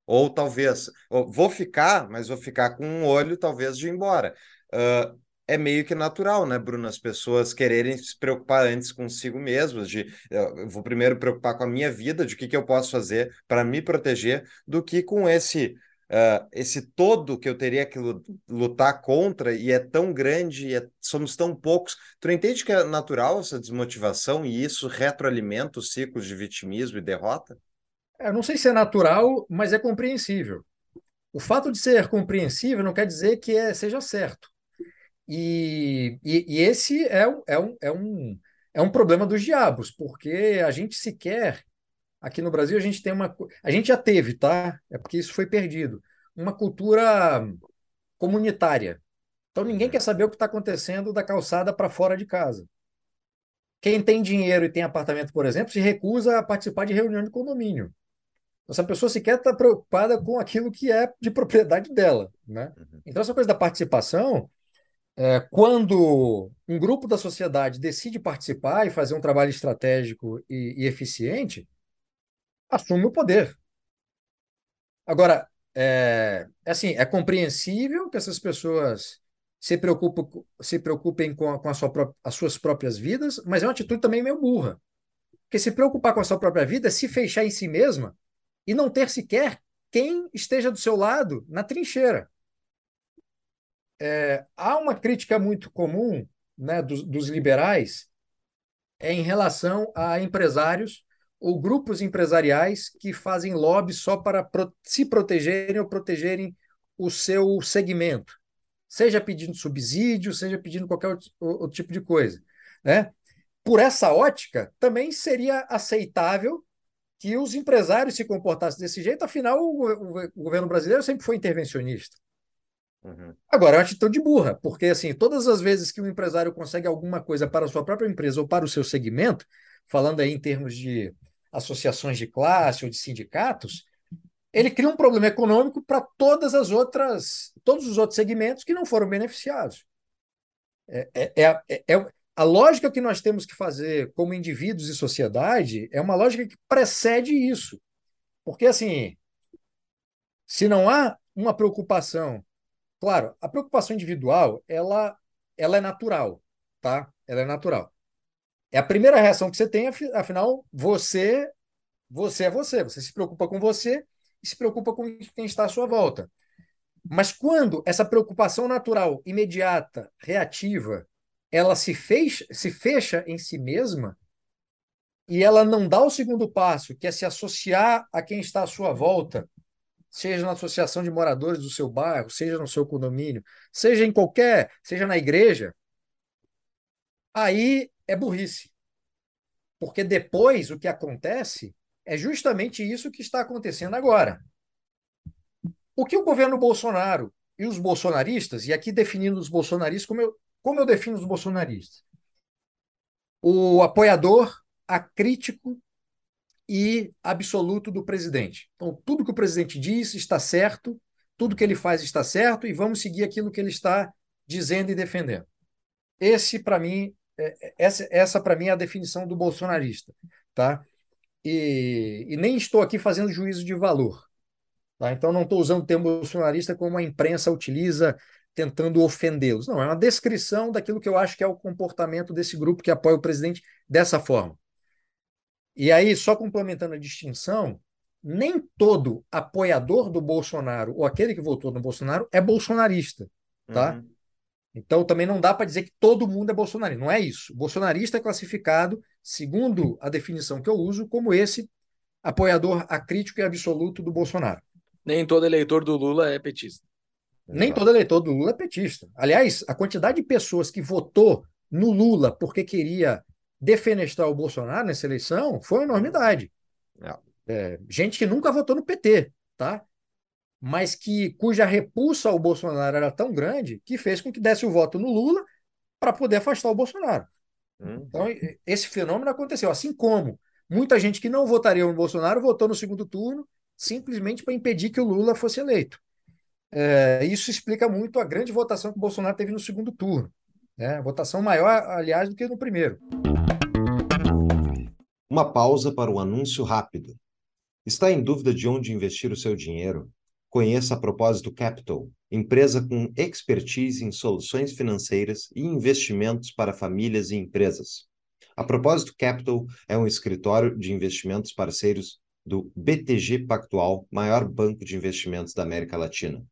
Ou talvez, ou, vou ficar, mas vou ficar com um olho, talvez, de ir embora. Uh, é meio que natural, né, Bruno? As pessoas quererem se preocupar antes consigo mesmas, de eu vou primeiro preocupar com a minha vida, de o que, que eu posso fazer para me proteger, do que com esse. Uh, esse todo que eu teria que lutar contra e é tão grande é, somos tão poucos. Tu entende que é natural essa desmotivação e isso retroalimenta os ciclos de vitimismo e derrota? Eu não sei se é natural, mas é compreensível. O fato de ser compreensível não quer dizer que é, seja certo. E, e, e esse é, é, um, é, um, é um problema dos diabos, porque a gente sequer, aqui no Brasil, a gente tem uma. A gente já teve, tá? É porque isso foi perdido. Uma cultura comunitária. Então ninguém quer saber o que está acontecendo da calçada para fora de casa. Quem tem dinheiro e tem apartamento, por exemplo, se recusa a participar de reunião de condomínio. Essa pessoa sequer está preocupada com aquilo que é de propriedade dela. Né? Uhum. Então, essa coisa da participação, é, quando um grupo da sociedade decide participar e fazer um trabalho estratégico e, e eficiente, assume o poder. Agora, é, é, assim, é compreensível que essas pessoas se preocupem, se preocupem com, a, com a sua as suas próprias vidas, mas é uma atitude também meio burra. Porque se preocupar com a sua própria vida é se fechar em si mesma e não ter sequer quem esteja do seu lado na trincheira. É, há uma crítica muito comum né, dos, dos liberais é em relação a empresários ou grupos empresariais que fazem lobby só para pro, se protegerem ou protegerem o seu segmento, seja pedindo subsídio, seja pedindo qualquer outro, outro tipo de coisa. Né? Por essa ótica, também seria aceitável que os empresários se comportassem desse jeito, afinal, o, o, governo brasileiro sempre foi intervencionista. Uhum. Agora, é uma atitude burra, porque assim, todas as vezes que um empresário consegue alguma coisa para a sua própria empresa ou para o seu segmento, falando aí em termos de associações de classe ou de sindicatos, ele cria um problema econômico para todas as outras, todos os outros segmentos que não foram beneficiados. É, é, é, é, a lógica que nós temos que fazer como indivíduos e sociedade é uma lógica que precede isso. Porque, assim, se não há uma preocupação, claro, a preocupação individual, ela, ela é natural, tá? Ela é natural. É a primeira reação que você tem, afinal, você, você é você. Você se preocupa com você e se preocupa com quem está à sua volta. Mas quando essa preocupação natural, imediata, reativa, ela se fecha, se fecha em si mesma, e ela não dá o segundo passo, que é se associar a quem está à sua volta, seja na associação de moradores do seu bairro, seja no seu condomínio, seja em qualquer, seja na igreja, aí é burrice. Porque depois o que acontece é justamente isso que está acontecendo agora. O que o governo Bolsonaro e os bolsonaristas, e aqui definindo os bolsonaristas, como eu, como eu defino os bolsonaristas? O apoiador acrítico e absoluto do presidente. Então, tudo que o presidente diz está certo, tudo que ele faz está certo, e vamos seguir aquilo que ele está dizendo e defendendo. Esse, para mim, essa, essa para mim é a definição do bolsonarista. Tá? E, e nem estou aqui fazendo juízo de valor. Tá? Então, não estou usando o termo bolsonarista como a imprensa utiliza tentando ofendê-los. Não, é uma descrição daquilo que eu acho que é o comportamento desse grupo que apoia o presidente dessa forma. E aí, só complementando a distinção, nem todo apoiador do Bolsonaro ou aquele que votou no Bolsonaro é bolsonarista, tá? Uhum. Então também não dá para dizer que todo mundo é bolsonarista. Não é isso. O bolsonarista é classificado, segundo a definição que eu uso, como esse apoiador acrítico e absoluto do Bolsonaro. Nem todo eleitor do Lula é petista. Nem todo eleitor do Lula é petista. Aliás, a quantidade de pessoas que votou no Lula porque queria defenestrar o Bolsonaro nessa eleição foi uma enormidade. É. É, gente que nunca votou no PT, tá? Mas que cuja repulsa ao Bolsonaro era tão grande que fez com que desse o voto no Lula para poder afastar o Bolsonaro. Hum. Então, esse fenômeno aconteceu. Assim como muita gente que não votaria no Bolsonaro votou no segundo turno simplesmente para impedir que o Lula fosse eleito. É, isso explica muito a grande votação que o Bolsonaro teve no segundo turno. Né? Votação maior, aliás, do que no primeiro. Uma pausa para o anúncio rápido. Está em dúvida de onde investir o seu dinheiro? Conheça a Propósito Capital, empresa com expertise em soluções financeiras e investimentos para famílias e empresas. A Propósito Capital é um escritório de investimentos parceiros do BTG Pactual, maior banco de investimentos da América Latina.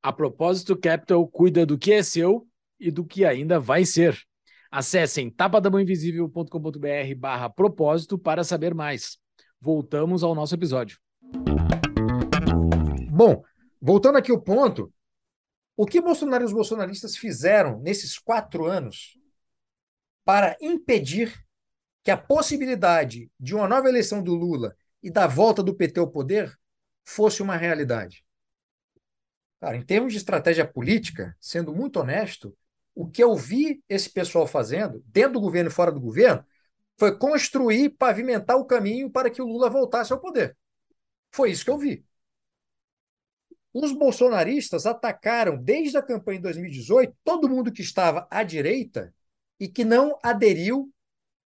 A Propósito Capital cuida do que é seu e do que ainda vai ser. Acessem tapadamãoinvisível.com.br barra propósito para saber mais. Voltamos ao nosso episódio. Bom, voltando aqui ao ponto, o que Bolsonaro e os bolsonaristas fizeram nesses quatro anos para impedir que a possibilidade de uma nova eleição do Lula e da volta do PT ao poder fosse uma realidade? Cara, em termos de estratégia política, sendo muito honesto, o que eu vi esse pessoal fazendo, dentro do governo e fora do governo, foi construir, pavimentar o caminho para que o Lula voltasse ao poder. Foi isso que eu vi. Os bolsonaristas atacaram, desde a campanha de 2018, todo mundo que estava à direita e que não aderiu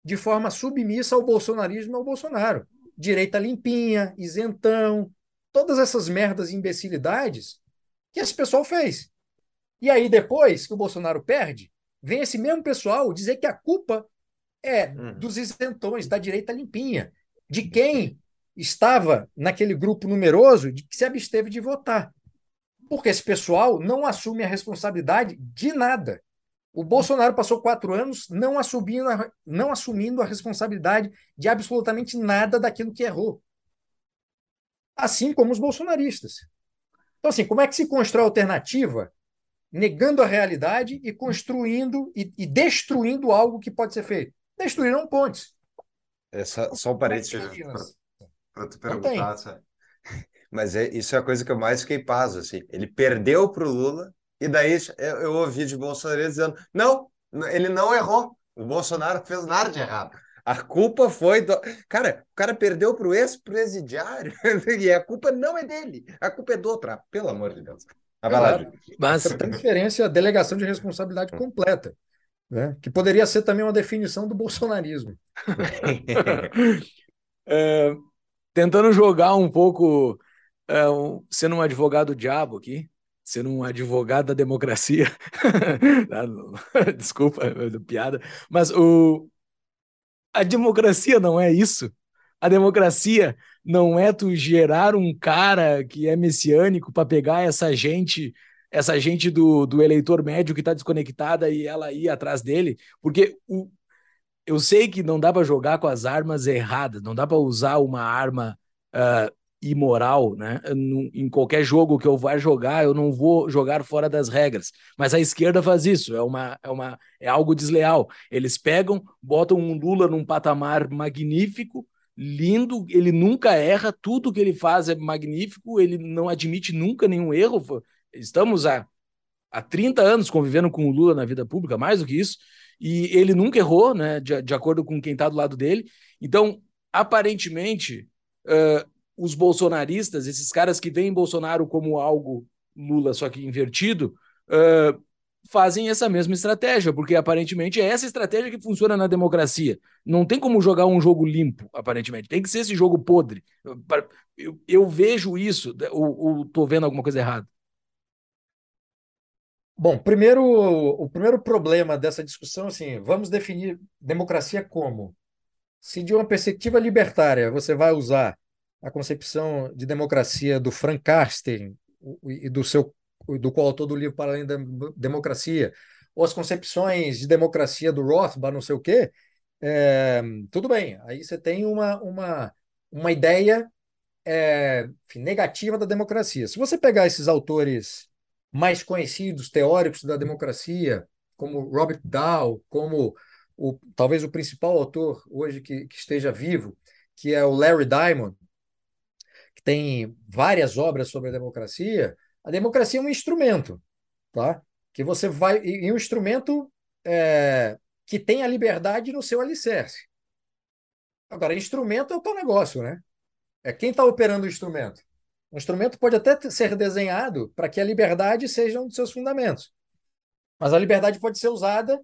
de forma submissa ao bolsonarismo e ao Bolsonaro. Direita limpinha, isentão, todas essas merdas e imbecilidades que esse pessoal fez. E aí, depois que o Bolsonaro perde, vem esse mesmo pessoal dizer que a culpa é uhum. dos isentões, da direita limpinha, de quem estava naquele grupo numeroso de que se absteve de votar. Porque esse pessoal não assume a responsabilidade de nada. O Bolsonaro passou quatro anos não assumindo, a, não assumindo a responsabilidade de absolutamente nada daquilo que errou. Assim como os bolsonaristas. Então, assim, como é que se constrói a alternativa negando a realidade e construindo e, e destruindo algo que pode ser feito. Destruíram pontes. É só, só um parênteses para tu perguntar? Mas é, isso é a coisa que eu mais fiquei paso, assim. Ele perdeu para o Lula e daí eu, eu ouvi de Bolsonaro dizendo, não, ele não errou. O Bolsonaro fez nada de errado. A culpa foi do. Cara, o cara perdeu para o ex-presidiário [laughs] e a culpa não é dele. A culpa é do outro. Ah, pelo amor de Deus. Claro, mas transferência, delegação de responsabilidade completa, né? que poderia ser também uma definição do bolsonarismo. [laughs] é, tentando jogar um pouco, é, um, sendo um advogado diabo aqui, sendo um advogado da democracia, [laughs] [laughs] desculpa, piada, mas o, a democracia não é isso. A democracia não é tu gerar um cara que é messiânico para pegar essa gente, essa gente do, do eleitor médio que está desconectada e ela ir atrás dele, porque o, eu sei que não dá para jogar com as armas erradas, não dá para usar uma arma uh, imoral, né? Em qualquer jogo que eu vá jogar, eu não vou jogar fora das regras. Mas a esquerda faz isso, é uma, é uma, é algo desleal. Eles pegam, botam um Lula num patamar magnífico, lindo, ele nunca erra, tudo que ele faz é magnífico, ele não admite nunca nenhum erro. Estamos há, há 30 anos convivendo com o Lula na vida pública, mais do que isso, e ele nunca errou, né? De, de acordo com quem está do lado dele. Então, aparentemente. Uh, os bolsonaristas, esses caras que veem Bolsonaro como algo Lula, só que invertido, uh, fazem essa mesma estratégia, porque aparentemente é essa estratégia que funciona na democracia. Não tem como jogar um jogo limpo, aparentemente. Tem que ser esse jogo podre. Eu, eu vejo isso, ou, ou tô vendo alguma coisa errada? Bom, primeiro, o primeiro problema dessa discussão, assim, vamos definir democracia como? Se de uma perspectiva libertária você vai usar a concepção de democracia do Frank Carsten e do seu do coautor do livro Para Além da Democracia, ou as concepções de democracia do Rothbard, não sei o quê, é, tudo bem. Aí você tem uma, uma, uma ideia é, negativa da democracia. Se você pegar esses autores mais conhecidos, teóricos da democracia, como Robert Dow, como o, talvez o principal autor hoje que, que esteja vivo, que é o Larry Diamond, que tem várias obras sobre a democracia, a democracia é um instrumento, tá? Que você vai e um instrumento é, que tem a liberdade no seu alicerce. Agora, instrumento é o teu negócio, né? É quem está operando o instrumento. O instrumento pode até ser desenhado para que a liberdade seja um dos seus fundamentos, mas a liberdade pode ser usada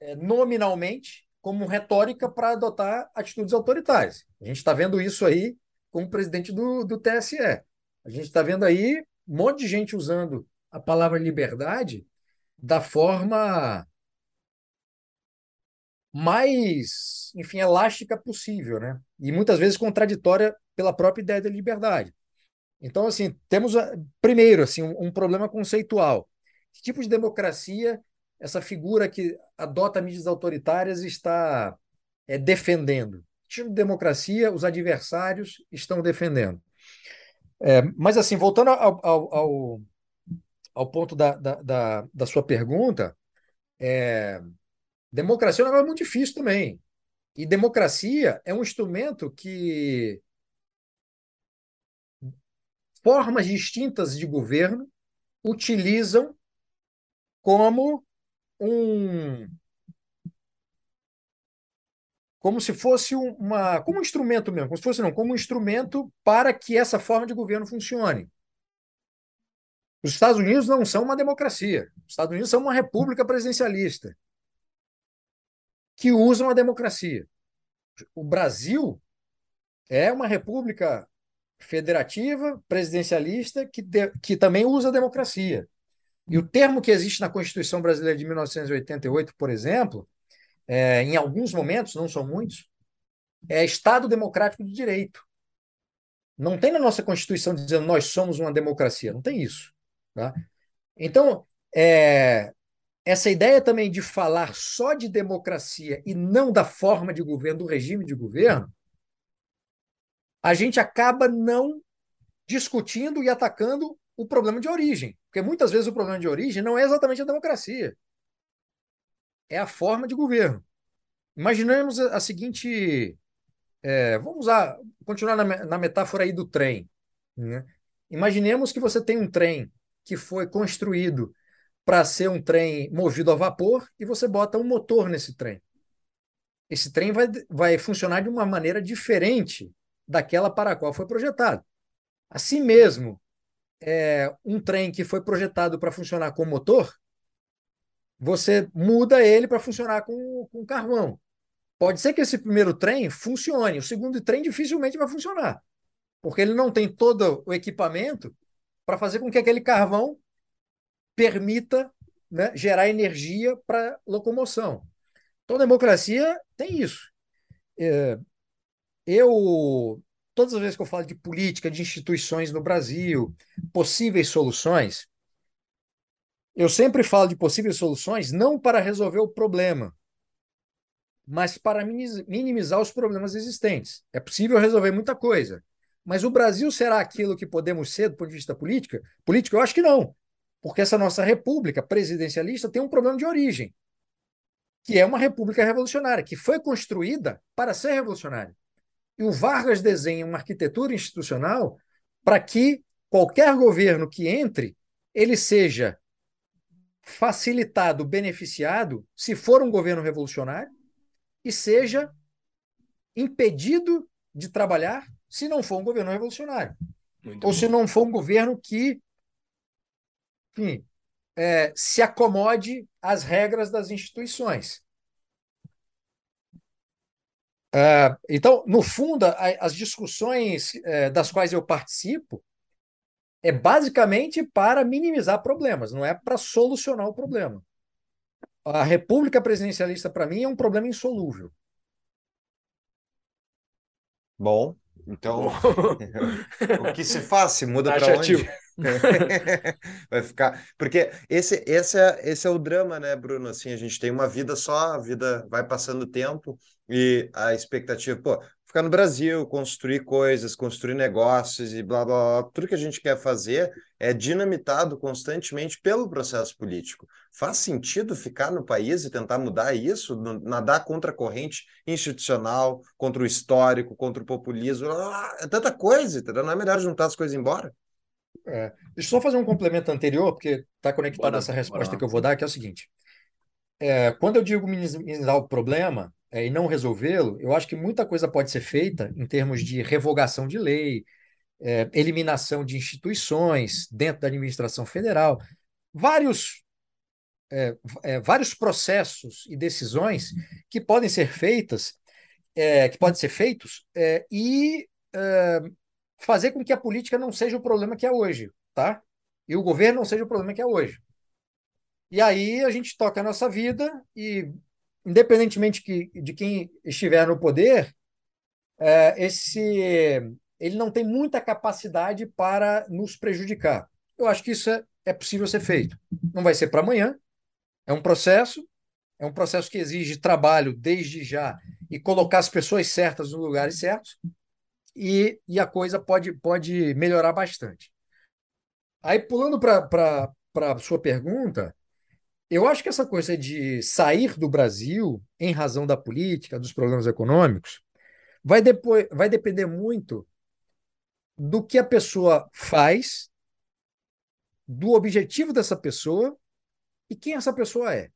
é, nominalmente como retórica para adotar atitudes autoritárias. A gente está vendo isso aí como presidente do, do TSE. A gente está vendo aí um monte de gente usando a palavra liberdade da forma mais, enfim, elástica possível, né? E muitas vezes contraditória pela própria ideia da liberdade. Então, assim, temos primeiro assim um, um problema conceitual. Que tipo de democracia essa figura que adota medidas autoritárias está é, defendendo? Tipo de democracia os adversários estão defendendo. É, mas, assim, voltando ao, ao, ao, ao ponto da, da, da, da, sua pergunta, é, democracia é um negócio muito difícil também. E democracia é um instrumento que formas distintas de governo utilizam como um, como se fosse uma, como um instrumento mesmo, como se fosse não, como um instrumento para que essa forma de governo funcione. Os Estados Unidos não são uma democracia. Os Estados Unidos são uma república presidencialista que usam a democracia. O Brasil é uma república federativa, presidencialista, que, de, que também usa a democracia. E o termo que existe na Constituição Brasileira de 1988, por exemplo, é, em alguns momentos, não são muitos, é Estado Democrático de Direito. Não tem na nossa Constituição dizendo nós somos uma democracia, não tem isso. Tá? Então, é, essa ideia também de falar só de democracia e não da forma de governo, do regime de governo, a gente acaba não discutindo e atacando o problema de origem. Porque muitas vezes o problema de origem não é exatamente a democracia é a forma de governo. Imaginemos a, seguinte. É, vamos usar, continuar na, na, metáfora aí do trem. Né? Imaginemos que você tem um trem que foi construído para ser um trem movido a vapor e você bota um motor nesse trem. Esse trem vai, vai funcionar de uma maneira diferente daquela para a qual foi projetado. Assim mesmo, é, um trem que foi projetado para funcionar com motor, você muda ele para funcionar com, com carvão. Pode ser que esse primeiro trem funcione, o segundo trem dificilmente vai funcionar, porque ele não tem todo o equipamento para fazer com que aquele carvão permita né, gerar energia para locomoção. Então, democracia tem isso. É, eu, todas as vezes que eu falo de política, de instituições no Brasil, possíveis soluções, eu sempre falo de possíveis soluções não para resolver o problema, mas para minimizar os problemas existentes. É possível resolver muita coisa. Mas o Brasil será aquilo que podemos ser do ponto de vista política? político? Eu acho que não. Porque essa nossa república presidencialista tem um problema de origem, que é uma república revolucionária, que foi construída para ser revolucionária. E o Vargas desenha uma arquitetura institucional para que qualquer governo que entre, ele seja facilitado, beneficiado, se for um governo revolucionário, e seja impedido de trabalhar se não for um governo revolucionário. Muito ou bom. se não for um governo que enfim, é, se acomode às regras das instituições. É, então, no fundo, as discussões é, das quais eu participo é basicamente para minimizar problemas, não é para solucionar o problema. A república presidencialista, para mim, é um problema insolúvel. Bom, então, [laughs] o que se faz? Se muda para onde? [laughs] Vai ficar. Porque esse, esse, é, esse é o drama, né, Bruno? Assim, a gente tem uma vida só, a vida vai passando o tempo e a expectativa, pô, ficar no Brasil, construir coisas, construir negócios e blá blá blá. Tudo que a gente quer fazer é dinamitado constantemente pelo processo político. Faz sentido ficar no país e tentar mudar isso, nadar contra a corrente institucional, contra o histórico, contra o populismo? É tanta coisa, entendeu? Não é melhor juntar as coisas embora? É. Deixa eu só fazer um complemento anterior, porque está conectado bora, essa resposta bora. que eu vou dar, que é o seguinte. É, quando eu digo minimizar o problema, é, e não resolvê-lo, eu acho que muita coisa pode ser feita em termos de revogação de lei, é, eliminação de instituições dentro da administração federal, vários, é, é vários processos e decisões que podem ser feitas, é, que podem ser feitos é, e fazer com que a política não seja o problema que é hoje, tá? E o governo não seja o problema que é hoje. E aí a gente toca a nossa vida e independentemente que, de quem estiver no poder, é, esse ele não tem muita capacidade para nos prejudicar. Eu acho que isso é, é possível ser feito. Não vai ser para amanhã, é um processo, é um processo que exige trabalho desde já e colocar as pessoas certas nos lugares certos, e, e a coisa pode, pode melhorar bastante. Aí, pulando para a sua pergunta, eu acho que essa coisa de sair do Brasil em razão da política, dos problemas econômicos, vai, depois, vai depender muito do que a pessoa faz, do objetivo dessa pessoa e quem essa pessoa é.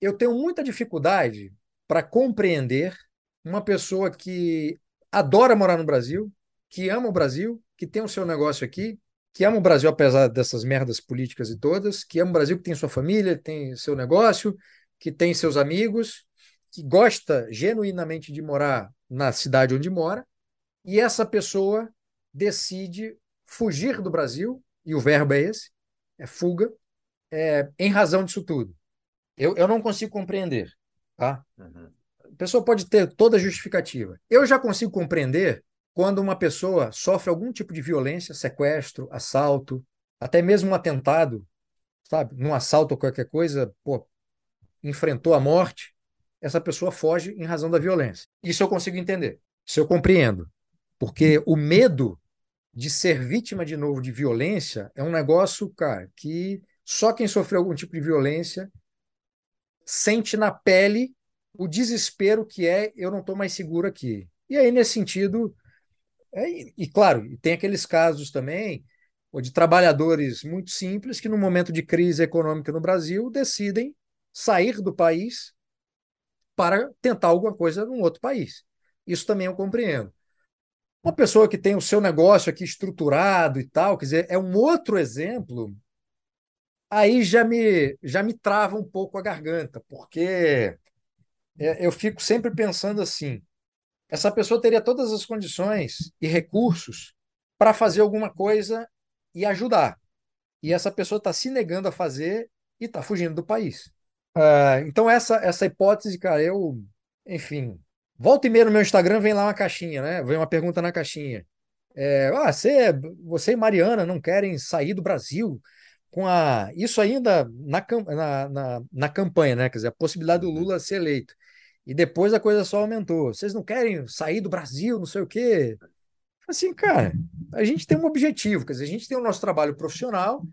Eu tenho muita dificuldade para compreender uma pessoa que adora morar no Brasil, que ama o Brasil, que tem o seu negócio aqui, que ama o Brasil apesar dessas merdas políticas e todas, que ama o Brasil, que tem sua família, tem seu negócio, que tem seus amigos, que gosta genuinamente de morar na cidade onde mora, e essa pessoa decide fugir do Brasil, e o verbo é esse, é fuga, é, em razão disso tudo. Eu, eu não consigo compreender. Tá? Uhum. A pessoa pode ter toda a justificativa. Eu já consigo compreender quando uma pessoa sofre algum tipo de violência, sequestro, assalto, até mesmo um atentado, sabe? Num assalto ou qualquer coisa, pô, enfrentou a morte, essa pessoa foge em razão da violência. Isso eu consigo entender. Isso eu compreendo. Porque o medo de ser vítima de novo de violência é um negócio, cara, que só quem sofreu algum tipo de violência sente na pele o desespero que é eu não estou mais seguro aqui. E aí, nesse sentido, é, e, e, claro, tem aqueles casos também de trabalhadores muito simples que, no momento de crise econômica no Brasil, decidem sair do país para tentar alguma coisa num outro país. Isso também eu compreendo. Uma pessoa que tem o seu negócio aqui estruturado e tal, quer dizer, é um outro exemplo, aí já me, já me trava um pouco a garganta, porque é, eu fico sempre pensando assim: essa pessoa teria todas as condições e recursos para fazer alguma coisa e ajudar. E essa pessoa está se negando a fazer e está fugindo do país. Uh, então, essa, essa hipótese, cara, eu, enfim, volta e meia no meu Instagram vem lá uma caixinha, né? Vem uma pergunta na caixinha. É, ah, você, você e Mariana não querem sair do Brasil com a. Isso ainda na, na, na, na campanha, né? Quer dizer, a possibilidade do Lula ser eleito. E depois a coisa só aumentou. Vocês não querem sair do Brasil, não sei o quê? Assim, cara, a gente tem um objetivo, quer dizer, a gente tem o nosso trabalho profissional,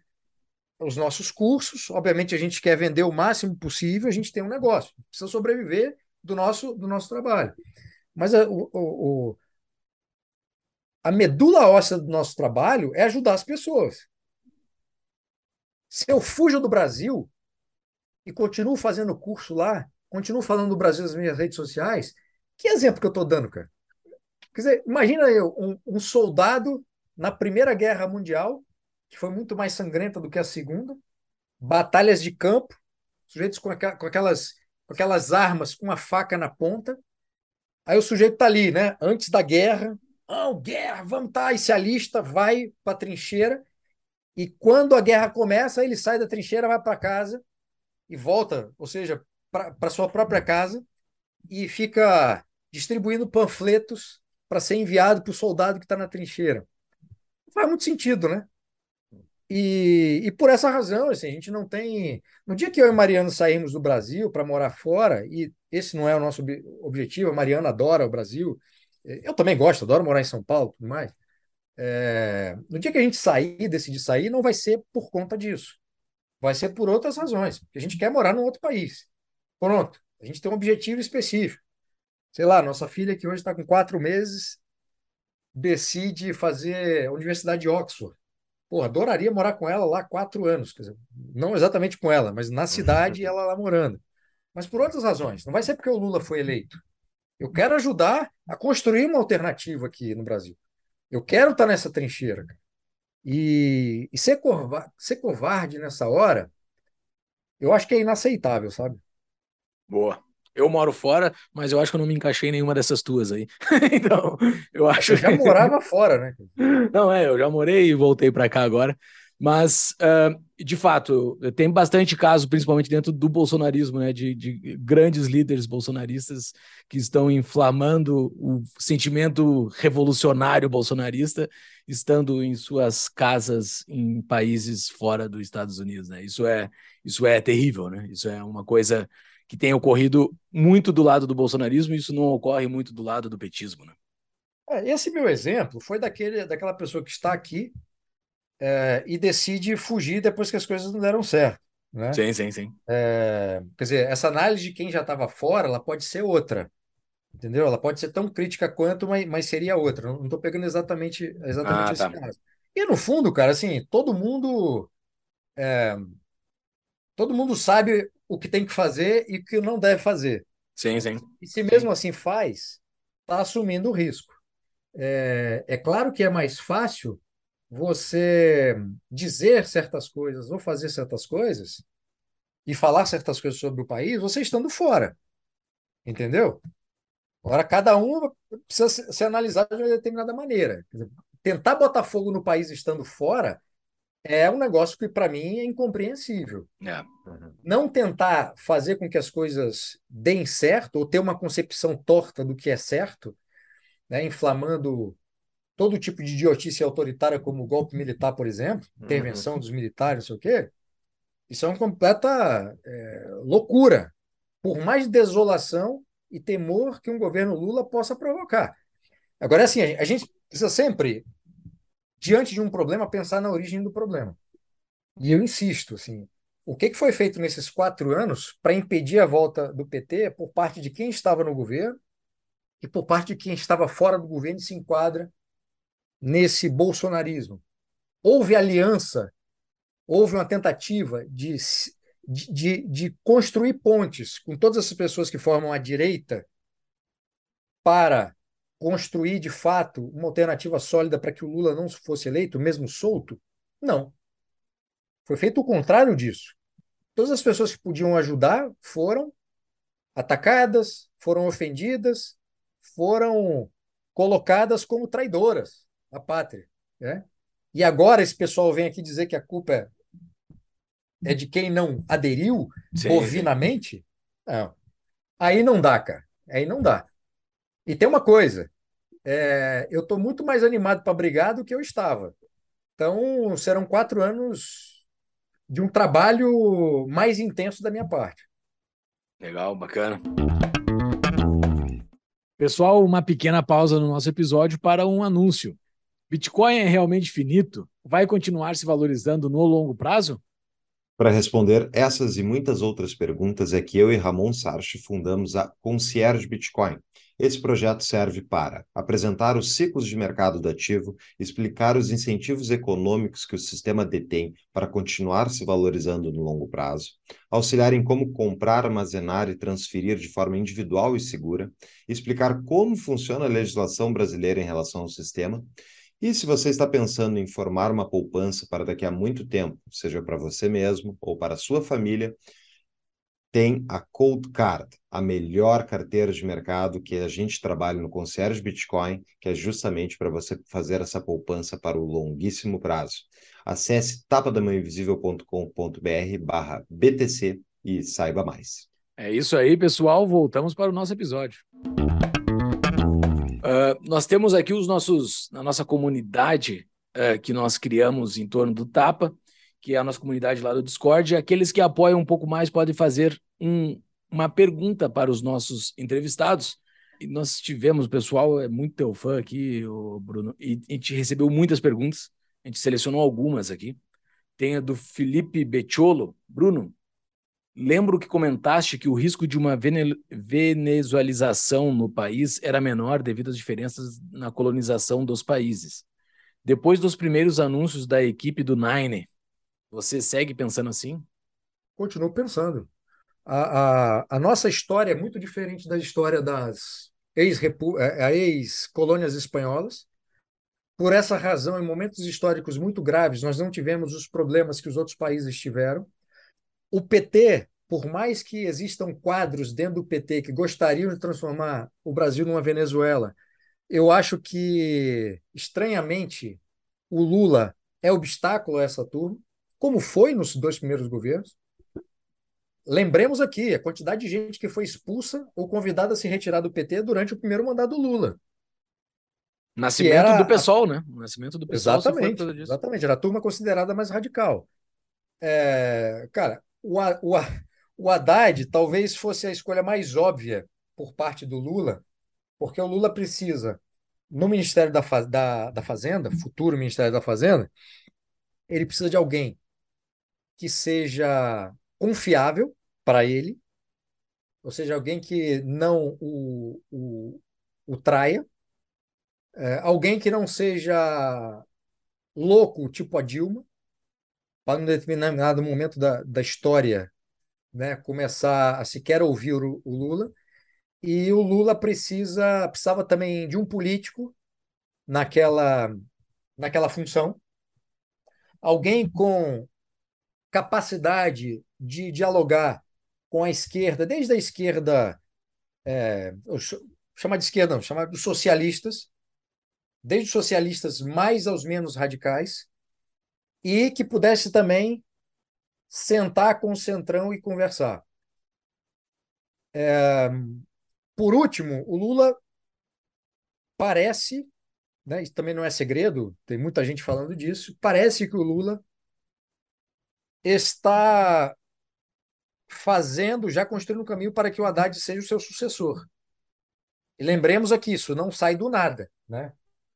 os nossos cursos, obviamente a gente quer vender o máximo possível, a gente tem um negócio, precisa sobreviver do nosso, do nosso trabalho. Mas a, o, o, a medula óssea do nosso trabalho é ajudar as pessoas. Se eu fujo do Brasil e continuo fazendo curso lá, continuo falando do Brasil nas minhas redes sociais, que exemplo que eu estou dando, cara? Quer dizer, imagina eu, um, um, soldado na Primeira Guerra Mundial, que foi muito mais sangrenta do que a Segunda, batalhas de campo, sujeitos com, com, aquelas, com aquelas armas com a faca na ponta. Aí o sujeito está ali, né? Antes da guerra, oh, guerra, vamos tá, e se alista, vai para trincheira, e quando a guerra começa, ele sai da trincheira, vai para casa e volta, ou seja, para sua própria casa, e fica distribuindo panfletos para ser enviado para o soldado que está na trincheira. Faz muito sentido, né? E, e por essa razão, assim, a gente não tem. No dia que eu e Mariano saímos do Brasil para morar fora, e esse não é o nosso ob objetivo, a Mariana adora o Brasil, eu também gosto, adoro morar em São Paulo tudo mais. É, no dia que a gente sair, decidir sair, não vai ser por conta disso. Vai ser por outras razões. Porque a gente quer morar num outro país. Pronto. A gente tem um objetivo específico. Sei lá, nossa filha, que hoje está com quatro meses, decide fazer a Universidade de Oxford. Porra, adoraria morar com ela lá quatro anos. Dizer, não exatamente com ela, mas na cidade e [laughs] ela lá morando. Mas por outras razões. Não vai ser porque o Lula foi eleito. Eu quero ajudar a construir uma alternativa aqui no Brasil. Eu quero estar nessa trincheira. E, e ser, covarde, ser covarde nessa hora, eu acho que é inaceitável, sabe? Boa. Eu moro fora, mas eu acho que eu não me encaixei em nenhuma dessas tuas aí. [laughs] então, eu acho. Eu já morava fora, né? [laughs] Não, é, eu já morei e voltei para cá agora. Mas, uh, de fato, tem bastante caso, principalmente dentro do bolsonarismo, né, de, de, grandes líderes bolsonaristas que estão inflamando o sentimento revolucionário bolsonarista, estando em suas casas em países fora dos Estados Unidos. Né? Isso, é, isso é terrível, né? isso é uma coisa que tem ocorrido muito do lado do bolsonarismo e isso não ocorre muito do lado do petismo. Né? É, esse meu exemplo foi daquele, daquela pessoa que está aqui é, e decide fugir depois que as coisas não deram certo. Né? Sim, sim, sim. É, quer dizer, essa análise de quem já estava fora, ela pode ser outra. Entendeu? Ela pode ser tão crítica quanto, mas, mas seria outra. Não estou pegando exatamente, exatamente ah, esse tá. caso. E no fundo, cara, assim, todo mundo é, todo mundo sabe o que tem que fazer e o que não deve fazer. Sim, sim. E se mesmo sim. assim faz, está assumindo o risco. É, é claro que é mais fácil você dizer certas coisas ou fazer certas coisas e falar certas coisas sobre o país, você estando fora. Entendeu? Agora, cada um precisa ser analisado de uma determinada maneira. Tentar botar fogo no país estando fora é um negócio que, para mim, é incompreensível. É. Uhum. Não tentar fazer com que as coisas deem certo ou ter uma concepção torta do que é certo, né, inflamando todo tipo de idiotice autoritária, como o golpe militar, por exemplo, intervenção uhum. dos militares, não sei o quê, isso é uma completa é, loucura, por mais desolação e temor que um governo Lula possa provocar. Agora, assim, a gente precisa sempre, diante de um problema, pensar na origem do problema. E eu insisto, assim, o que foi feito nesses quatro anos para impedir a volta do PT por parte de quem estava no governo e por parte de quem estava fora do governo e se enquadra nesse bolsonarismo. Houve aliança, houve uma tentativa de, de, de construir pontes com todas essas pessoas que formam a direita para construir, de fato, uma alternativa sólida para que o Lula não fosse eleito, mesmo solto? Não. Foi feito o contrário disso. Todas as pessoas que podiam ajudar foram atacadas, foram ofendidas, foram colocadas como traidoras a pátria. Né? E agora esse pessoal vem aqui dizer que a culpa é, é de quem não aderiu sim, bovinamente. Não. Aí não dá, cara. Aí não dá. E tem uma coisa: é, eu estou muito mais animado para brigar do que eu estava. Então, serão quatro anos de um trabalho mais intenso da minha parte. Legal, bacana. Pessoal, uma pequena pausa no nosso episódio para um anúncio. Bitcoin é realmente finito? Vai continuar se valorizando no longo prazo? Para responder essas e muitas outras perguntas é que eu e Ramon Sarchi fundamos a Concierge Bitcoin. Esse projeto serve para apresentar os ciclos de mercado do ativo, explicar os incentivos econômicos que o sistema detém para continuar se valorizando no longo prazo, auxiliar em como comprar, armazenar e transferir de forma individual e segura, explicar como funciona a legislação brasileira em relação ao sistema. E se você está pensando em formar uma poupança para daqui a muito tempo, seja para você mesmo ou para a sua família, tem a Cold Card, a melhor carteira de mercado que a gente trabalha no Concierge Bitcoin, que é justamente para você fazer essa poupança para o longuíssimo prazo. Acesse tapadamãoinvisível.com.br barra BTC e saiba mais. É isso aí, pessoal. Voltamos para o nosso episódio. Uh, nós temos aqui os nossos, na nossa comunidade uh, que nós criamos em torno do Tapa, que é a nossa comunidade lá do Discord. Aqueles que apoiam um pouco mais podem fazer um, uma pergunta para os nossos entrevistados. E nós tivemos, o pessoal é muito teu fã aqui, o Bruno, e a gente recebeu muitas perguntas. A gente selecionou algumas aqui. Tem a do Felipe Becciolo. Bruno, Lembro que comentaste que o risco de uma venezualização no país era menor devido às diferenças na colonização dos países. Depois dos primeiros anúncios da equipe do Nine, você segue pensando assim? Continuo pensando. A, a, a nossa história é muito diferente da história das ex-colônias ex espanholas. Por essa razão, em momentos históricos muito graves, nós não tivemos os problemas que os outros países tiveram o PT, por mais que existam quadros dentro do PT que gostariam de transformar o Brasil numa Venezuela, eu acho que, estranhamente, o Lula é obstáculo a essa turma, como foi nos dois primeiros governos. Lembremos aqui a quantidade de gente que foi expulsa ou convidada a se retirar do PT durante o primeiro mandato do Lula. Nascimento do PSOL, a... né? Nascimento do PSOL. Exatamente, exatamente. Era a turma considerada mais radical. É, cara, o, o, o Haddad talvez fosse a escolha mais óbvia por parte do Lula, porque o Lula precisa, no Ministério da, da, da Fazenda, futuro Ministério da Fazenda, ele precisa de alguém que seja confiável para ele, ou seja, alguém que não o, o, o traia, é, alguém que não seja louco, tipo a Dilma, para um determinado momento da, da história né, começar a sequer ouvir o, o Lula. E o Lula precisa precisava também de um político naquela, naquela função, alguém com capacidade de dialogar com a esquerda, desde a esquerda, é, de esquerda não, chamar de socialistas, desde os socialistas mais aos menos radicais, e que pudesse também sentar com o Centrão e conversar. É, por último, o Lula parece, né, isso também não é segredo, tem muita gente falando disso, parece que o Lula está fazendo, já construindo um caminho para que o Haddad seja o seu sucessor. E lembremos aqui, isso não sai do nada. Né?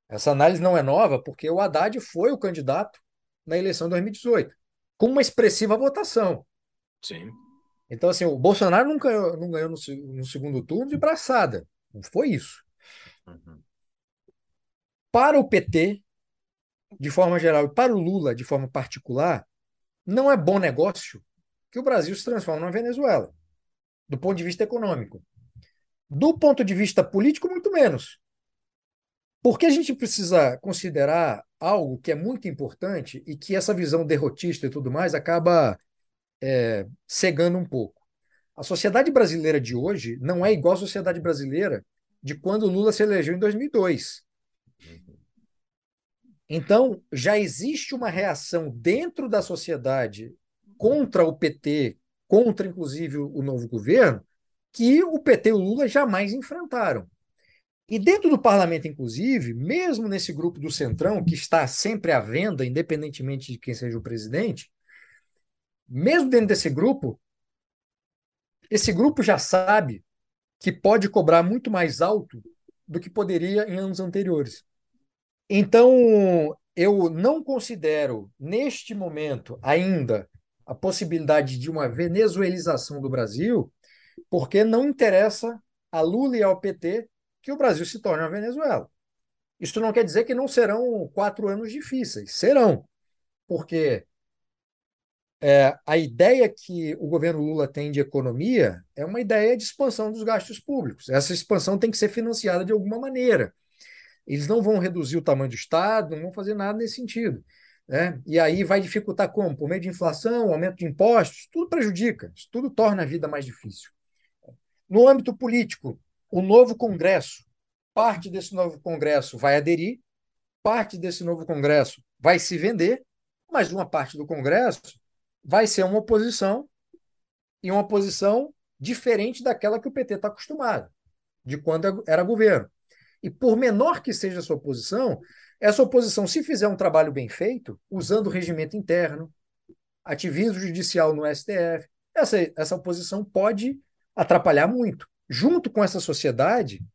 Essa análise não é nova, porque o Haddad foi o candidato na eleição de 2018, com uma expressiva votação. Sim. Então, assim, o Bolsonaro não ganhou, não ganhou no, no segundo turno de braçada. Não foi isso. Uhum. Para o PT, de forma geral, e para o Lula, de forma particular, não é bom negócio que o Brasil se transforme numa Venezuela, do ponto de vista econômico. Do ponto de vista político, muito menos. Porque a gente precisa considerar algo que é muito importante e que essa visão derrotista e tudo mais acaba é, cegando um pouco. A sociedade brasileira de hoje não é igual à sociedade brasileira de quando Lula se elegeu em 2002. Então, já existe uma reação dentro da sociedade contra o PT, contra inclusive o novo governo, que o PT e o Lula jamais enfrentaram. E dentro do parlamento, inclusive, mesmo nesse grupo do Centrão, que está sempre à venda, independentemente de quem seja o presidente, mesmo dentro desse grupo, esse grupo já sabe que pode cobrar muito mais alto do que poderia em anos anteriores. Então, eu não considero, neste momento, ainda a possibilidade de uma venezuelização do Brasil, porque não interessa a Lula e ao PT que o Brasil se torne uma Venezuela. Isso não quer dizer que não serão quatro anos difíceis. Serão, porque é, a ideia que o governo Lula tem de economia é uma ideia de expansão dos gastos públicos. Essa expansão tem que ser financiada de alguma maneira. Eles não vão reduzir o tamanho do Estado, não vão fazer nada nesse sentido. Né? E aí vai dificultar como? Por meio de inflação, aumento de impostos, tudo prejudica, isso tudo torna a vida mais difícil. No âmbito político, o novo Congresso, parte desse novo Congresso vai aderir, parte desse novo Congresso vai se vender, mas uma parte do Congresso vai ser uma oposição e uma oposição diferente daquela que o PT está acostumado, de quando era governo. E por menor que seja a sua oposição, essa oposição, se fizer um trabalho bem feito, usando o regimento interno, ativismo judicial no STF, essa, essa oposição pode atrapalhar muito. Junto com essa sociedade,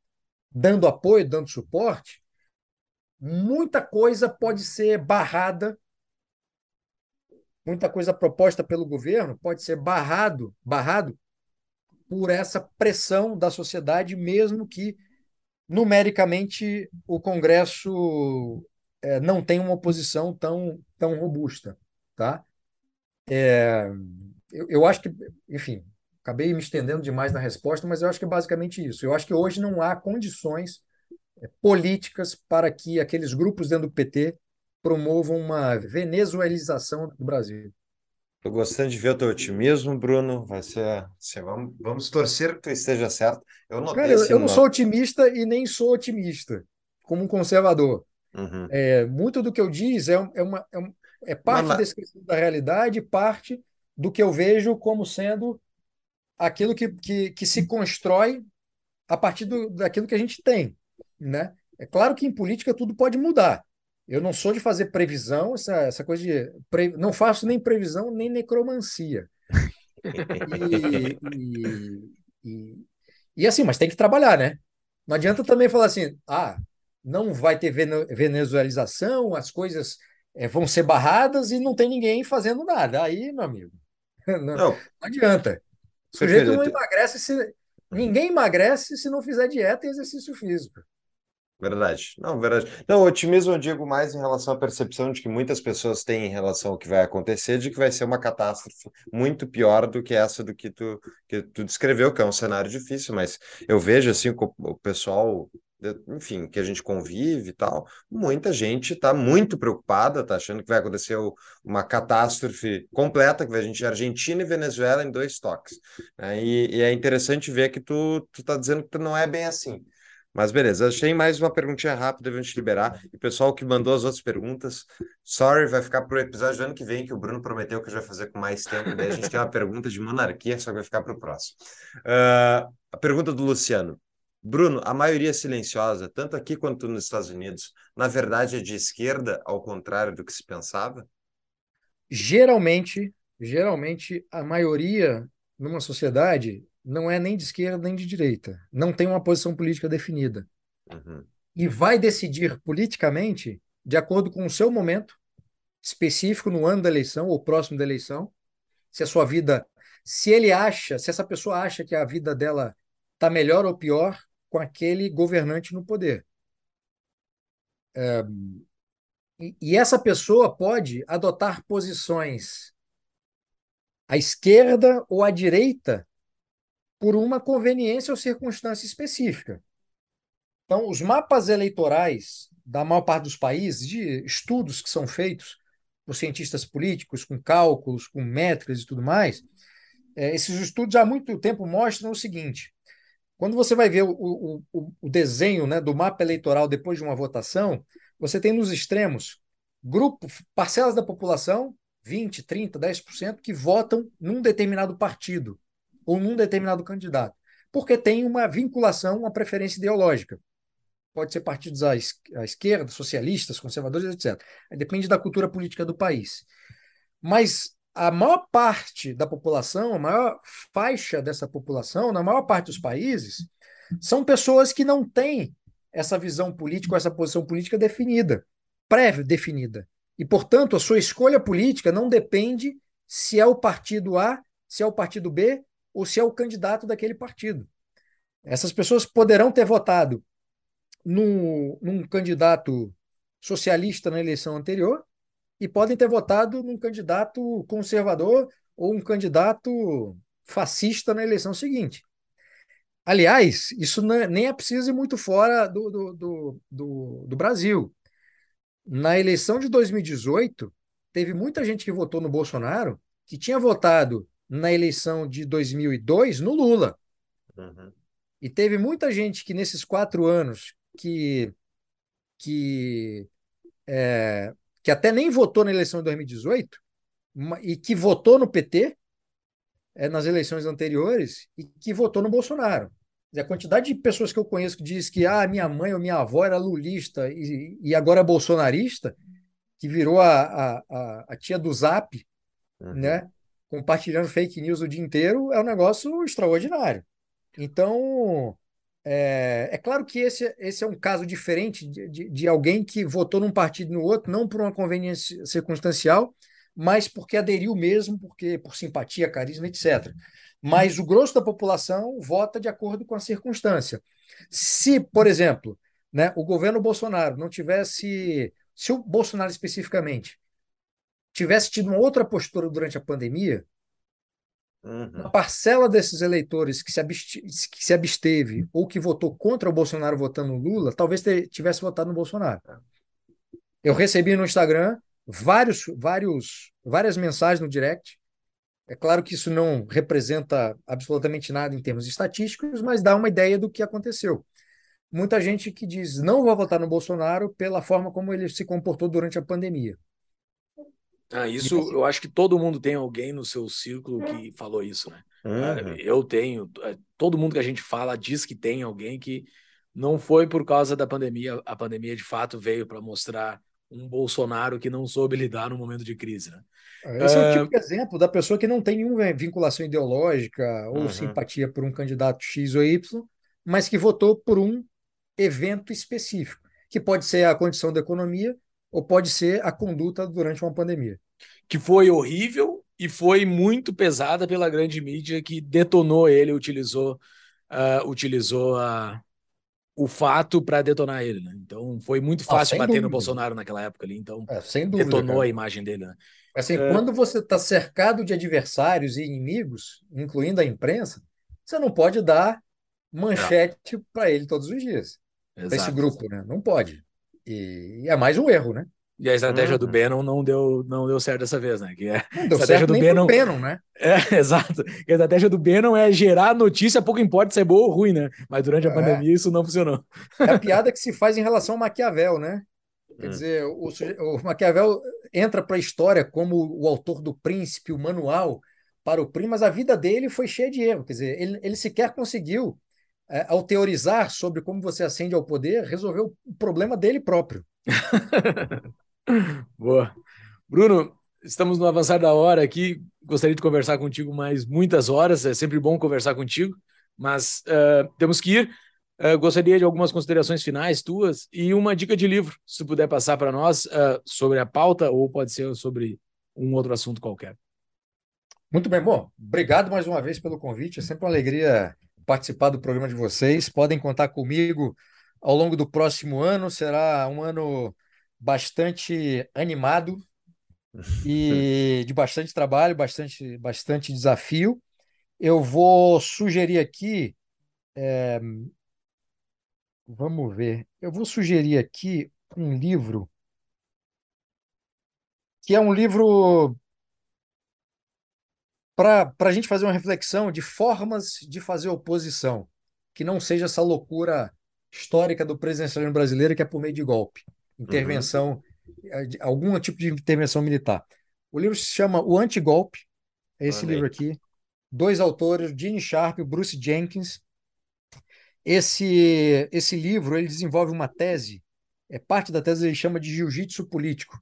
dando apoio, dando suporte, muita coisa pode ser barrada, muita coisa proposta pelo governo pode ser barrado, barrado por essa pressão da sociedade, mesmo que numericamente o Congresso é, não tem uma oposição tão, tão robusta. Tá? É, eu, eu acho que, enfim, acabei me estendendo demais na resposta, mas eu acho que é basicamente isso. Eu acho que hoje não há condições é, políticas para que aqueles grupos dentro do PT promovam uma venezuelização do Brasil. Estou gostando de ver o teu otimismo, Bruno. Vai ser. Assim, vamos, vamos torcer que tu esteja certo. Eu notei Cara, eu, eu não sou otimista e nem sou otimista, como um conservador. Uhum. É, muito do que eu diz é, é, uma, é, é parte mas, descrição da realidade, parte do que eu vejo como sendo aquilo que, que, que se constrói a partir do, daquilo que a gente tem. Né? É claro que em política tudo pode mudar. Eu não sou de fazer previsão, essa, essa coisa de. Pre, não faço nem previsão, nem necromancia. E, e, e, e, assim, mas tem que trabalhar, né? Não adianta também falar assim, ah, não vai ter venezuelização, as coisas é, vão ser barradas e não tem ninguém fazendo nada. Aí, meu amigo, [laughs] não, não. não adianta. O sujeito não emagrece se. Ninguém emagrece se não fizer dieta e exercício físico. Verdade. Não, verdade. Não, otimismo eu digo mais em relação à percepção de que muitas pessoas têm em relação ao que vai acontecer, de que vai ser uma catástrofe muito pior do que essa do que tu, que tu descreveu, que é um cenário difícil, mas eu vejo assim o pessoal, enfim, que a gente convive e tal, muita gente está muito preocupada, está achando que vai acontecer uma catástrofe completa, que vai a gente Argentina e Venezuela em dois toques. Né? E, e, é interessante ver que tu, tu tá dizendo que não é bem assim. Mas beleza, achei mais uma perguntinha rápida pra gente liberar. E o pessoal que mandou as outras perguntas, sorry, vai ficar pro episódio do ano que vem, que o Bruno prometeu que a gente vai fazer com mais tempo. Daí a gente tem uma pergunta de monarquia, só que vai ficar pro próximo. Uh, a pergunta do Luciano. Bruno, a maioria silenciosa, tanto aqui quanto nos Estados Unidos, na verdade é de esquerda, ao contrário do que se pensava? Geralmente, geralmente a maioria numa sociedade não é nem de esquerda nem de direita. Não tem uma posição política definida. Uhum. E vai decidir politicamente de acordo com o seu momento específico no ano da eleição ou próximo da eleição, se a sua vida, se ele acha, se essa pessoa acha que a vida dela está melhor ou pior com aquele governante no poder. É, e, e essa pessoa pode adotar posições à esquerda ou à direita por uma conveniência ou circunstância específica. Então, os mapas eleitorais da maior parte dos países, de estudos que são feitos por cientistas políticos, com cálculos, com métricas e tudo mais, é, esses estudos há muito tempo mostram o seguinte: quando você vai ver o, o, o, desenho né, do mapa eleitoral depois de uma votação, você tem nos extremos grupos, parcelas da população, 20, 30, 10%, que votam num determinado partido ou num determinado candidato, porque tem uma vinculação, uma preferência ideológica. Pode ser partidos à, esquerda, socialistas, conservadores, etc. Depende da cultura política do país. Mas a maior parte da população, a maior faixa dessa população, na maior parte dos países, são pessoas que não têm essa visão política, essa posição política definida, pré-definida. E, portanto, a sua escolha política não depende se é o partido A, se é o partido B ou se é o candidato daquele partido. Essas pessoas poderão ter votado num, num candidato socialista na eleição anterior e podem ter votado num candidato conservador ou um candidato fascista na eleição seguinte. Aliás, isso é, nem é preciso ir muito fora do, do, do, do, do Brasil. Na eleição de 2018, teve muita gente que votou no Bolsonaro que tinha votado na eleição de 2002 no Lula. Uhum. E teve muita gente que nesses quatro anos que, que, é, que até nem votou na eleição de 2018 e que votou no PT é, nas eleições anteriores e que votou no Bolsonaro. A quantidade de pessoas que eu conheço que diz que ah, minha mãe ou minha avó era lulista e, e agora é bolsonarista, que virou a, a, a, a tia do Zap, uhum. né? Compartilhando fake news o dia inteiro, é um negócio extraordinário. Então, é, é, claro que esse, esse é um caso diferente de, de, de, alguém que votou num partido e no outro, não por uma conveniência circunstancial, mas porque aderiu mesmo, porque por simpatia, carisma, etc. Mas o grosso da população vota de acordo com a circunstância. Se, por exemplo, né, o governo Bolsonaro não tivesse, se o Bolsonaro especificamente tivesse tido uma outra postura durante a pandemia, Uhum. Uma parcela desses eleitores que se, que se, absteve ou que votou contra o Bolsonaro votando no Lula, talvez tivesse votado no Bolsonaro. Eu recebi no Instagram vários, vários, várias mensagens no direct. É claro que isso não representa absolutamente nada em termos estatísticos, mas dá uma ideia do que aconteceu. Muita gente que diz não vou votar no Bolsonaro pela forma como ele se comportou durante a pandemia. Ah, isso assim eu acho que todo mundo tem alguém no seu círculo que falou isso, né? Uhum. Eu tenho, é, todo mundo que a gente fala diz que tem alguém que não foi por causa da pandemia, a pandemia de fato veio para mostrar um Bolsonaro que não soube [laughs] lidar no momento de crise, né? Esse é, é o tipo de exemplo da pessoa que não tem nenhuma vinculação ideológica ou uhum. simpatia por um candidato X ou Y, mas que votou por um evento específico, que pode ser a condição da economia ou pode ser a conduta durante uma pandemia. Que foi horrível e foi muito pesada pela grande mídia que detonou ele, utilizou, uh, utilizou a, o fato para detonar ele. Né? Então foi muito ah, fácil ah, bater dúvida. no Bolsonaro naquela época ali. Então é, dúvida, detonou cara. a imagem dele. Né? Assim, é... Quando você está cercado de adversários e inimigos, incluindo a imprensa, você não pode dar manchete para ele todos os dias. Para esse grupo, né? Não pode. E, é mais um erro, né? E a estratégia uhum. do Bannon não deu, não deu certo dessa vez, né? Que é, não deu certo do nem Bannon, Bannon, né? [laughs] É, exato. A estratégia do Bannon é gerar notícia, pouco importa se é boa ou ruim, né? Mas durante a é. pandemia isso não funcionou. É a piada que se faz em relação ao Maquiavel, né? Quer hum. dizer, o, o Maquiavel entra para a história como o autor do Príncipe, o manual para o príncipe, mas a vida dele foi cheia de erro. Quer dizer, ele, ele sequer conseguiu é, ao teorizar sobre como você ascende ao poder, resolveu o problema dele próprio. [laughs] Boa. Bruno, estamos no avançar da hora aqui. Gostaria de conversar contigo mais muitas horas. É sempre bom conversar contigo, mas uh, temos que ir. Uh, gostaria de algumas considerações finais tuas e uma dica de livro, se tu puder passar para nós uh, sobre a pauta ou pode ser sobre um outro assunto qualquer. Muito bem, bom. Obrigado mais uma vez pelo convite. É sempre uma alegria participar do programa de vocês. Podem contar comigo ao longo do próximo ano. Será um ano bastante animado [laughs] e de bastante trabalho, bastante, bastante desafio. Eu vou sugerir aqui. É... Vamos ver. Eu vou sugerir aqui um livro que é um livro para a gente fazer uma reflexão de formas de fazer oposição, que não seja essa loucura histórica do presidencialismo brasileiro, que é por meio de golpe, intervenção, uhum. algum tipo de intervenção militar. O livro se chama O Antigolpe, é esse Amém. livro aqui. Dois autores, Gene Sharp e Bruce Jenkins. Esse, esse livro ele desenvolve uma tese, é parte da tese ele chama de jiu-jitsu político,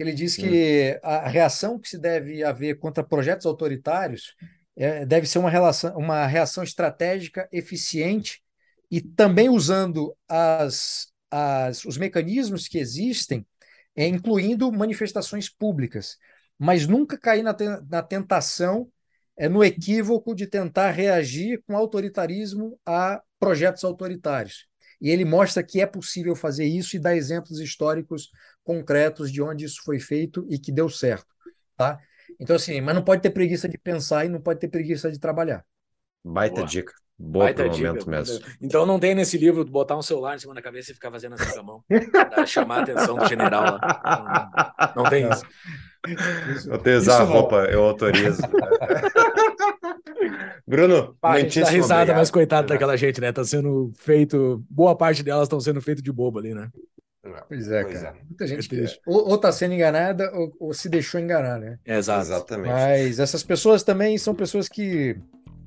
que ele diz que hum. a reação que se deve haver contra projetos autoritários é, deve ser uma, relação, uma reação estratégica eficiente e também usando as, as, os mecanismos que existem, é, incluindo manifestações públicas, mas nunca cair na, na tentação, é, no equívoco de tentar reagir com autoritarismo a projetos autoritários. E ele mostra que é possível fazer isso e dá exemplos históricos concretos de onde isso foi feito e que deu certo. Tá? Então, assim, mas não pode ter preguiça de pensar e não pode ter preguiça de trabalhar. Baita Boa. dica. Boa Baita pro momento dica. mesmo. Então não tem nesse livro botar um celular em cima da cabeça e ficar fazendo assim com a mão. chamar a atenção do general lá. Não, não tem isso. Eu tenho usar a roupa, eu autorizo. Bruno, a gente dá risada, obrigado. mas coitado daquela gente, né? Tá sendo feito. Boa parte delas estão sendo feito de bobo ali, né? Pois é, pois cara. É. Muita gente é ou, ou tá sendo enganada ou, ou, se deixou enganar, né? Exato. Exatamente. Mas essas pessoas também são pessoas que,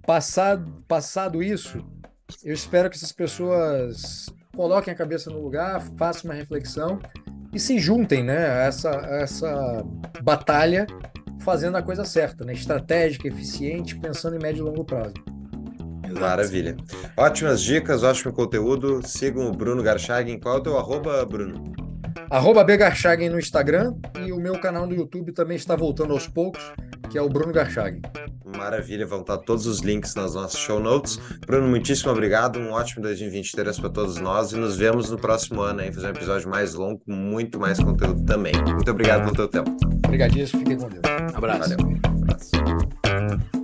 passado, passado isso, eu espero que essas pessoas coloquem a cabeça no lugar, façam uma reflexão e se juntem, né, a essa, a essa batalha fazendo a coisa certa, né? Estratégica, eficiente, pensando em médio e longo prazo. Maravilha. Ótimas dicas, ótimo conteúdo. Sigam o Bruno Garchagen. Qual é o teu arroba, Bruno? Arroba no Instagram e o meu canal no YouTube também está voltando aos poucos, que é o Bruno Garchagen. Maravilha, vão estar todos os links nas nossas show notes. Bruno, muitíssimo obrigado, um ótimo 2023 para todos nós e nos vemos no próximo ano aí, fazer um episódio mais longo, com muito mais conteúdo também. Muito obrigado pelo teu tempo. Obrigadíssimo, fiquem com Deus. Abraço. Valeu. Abraço.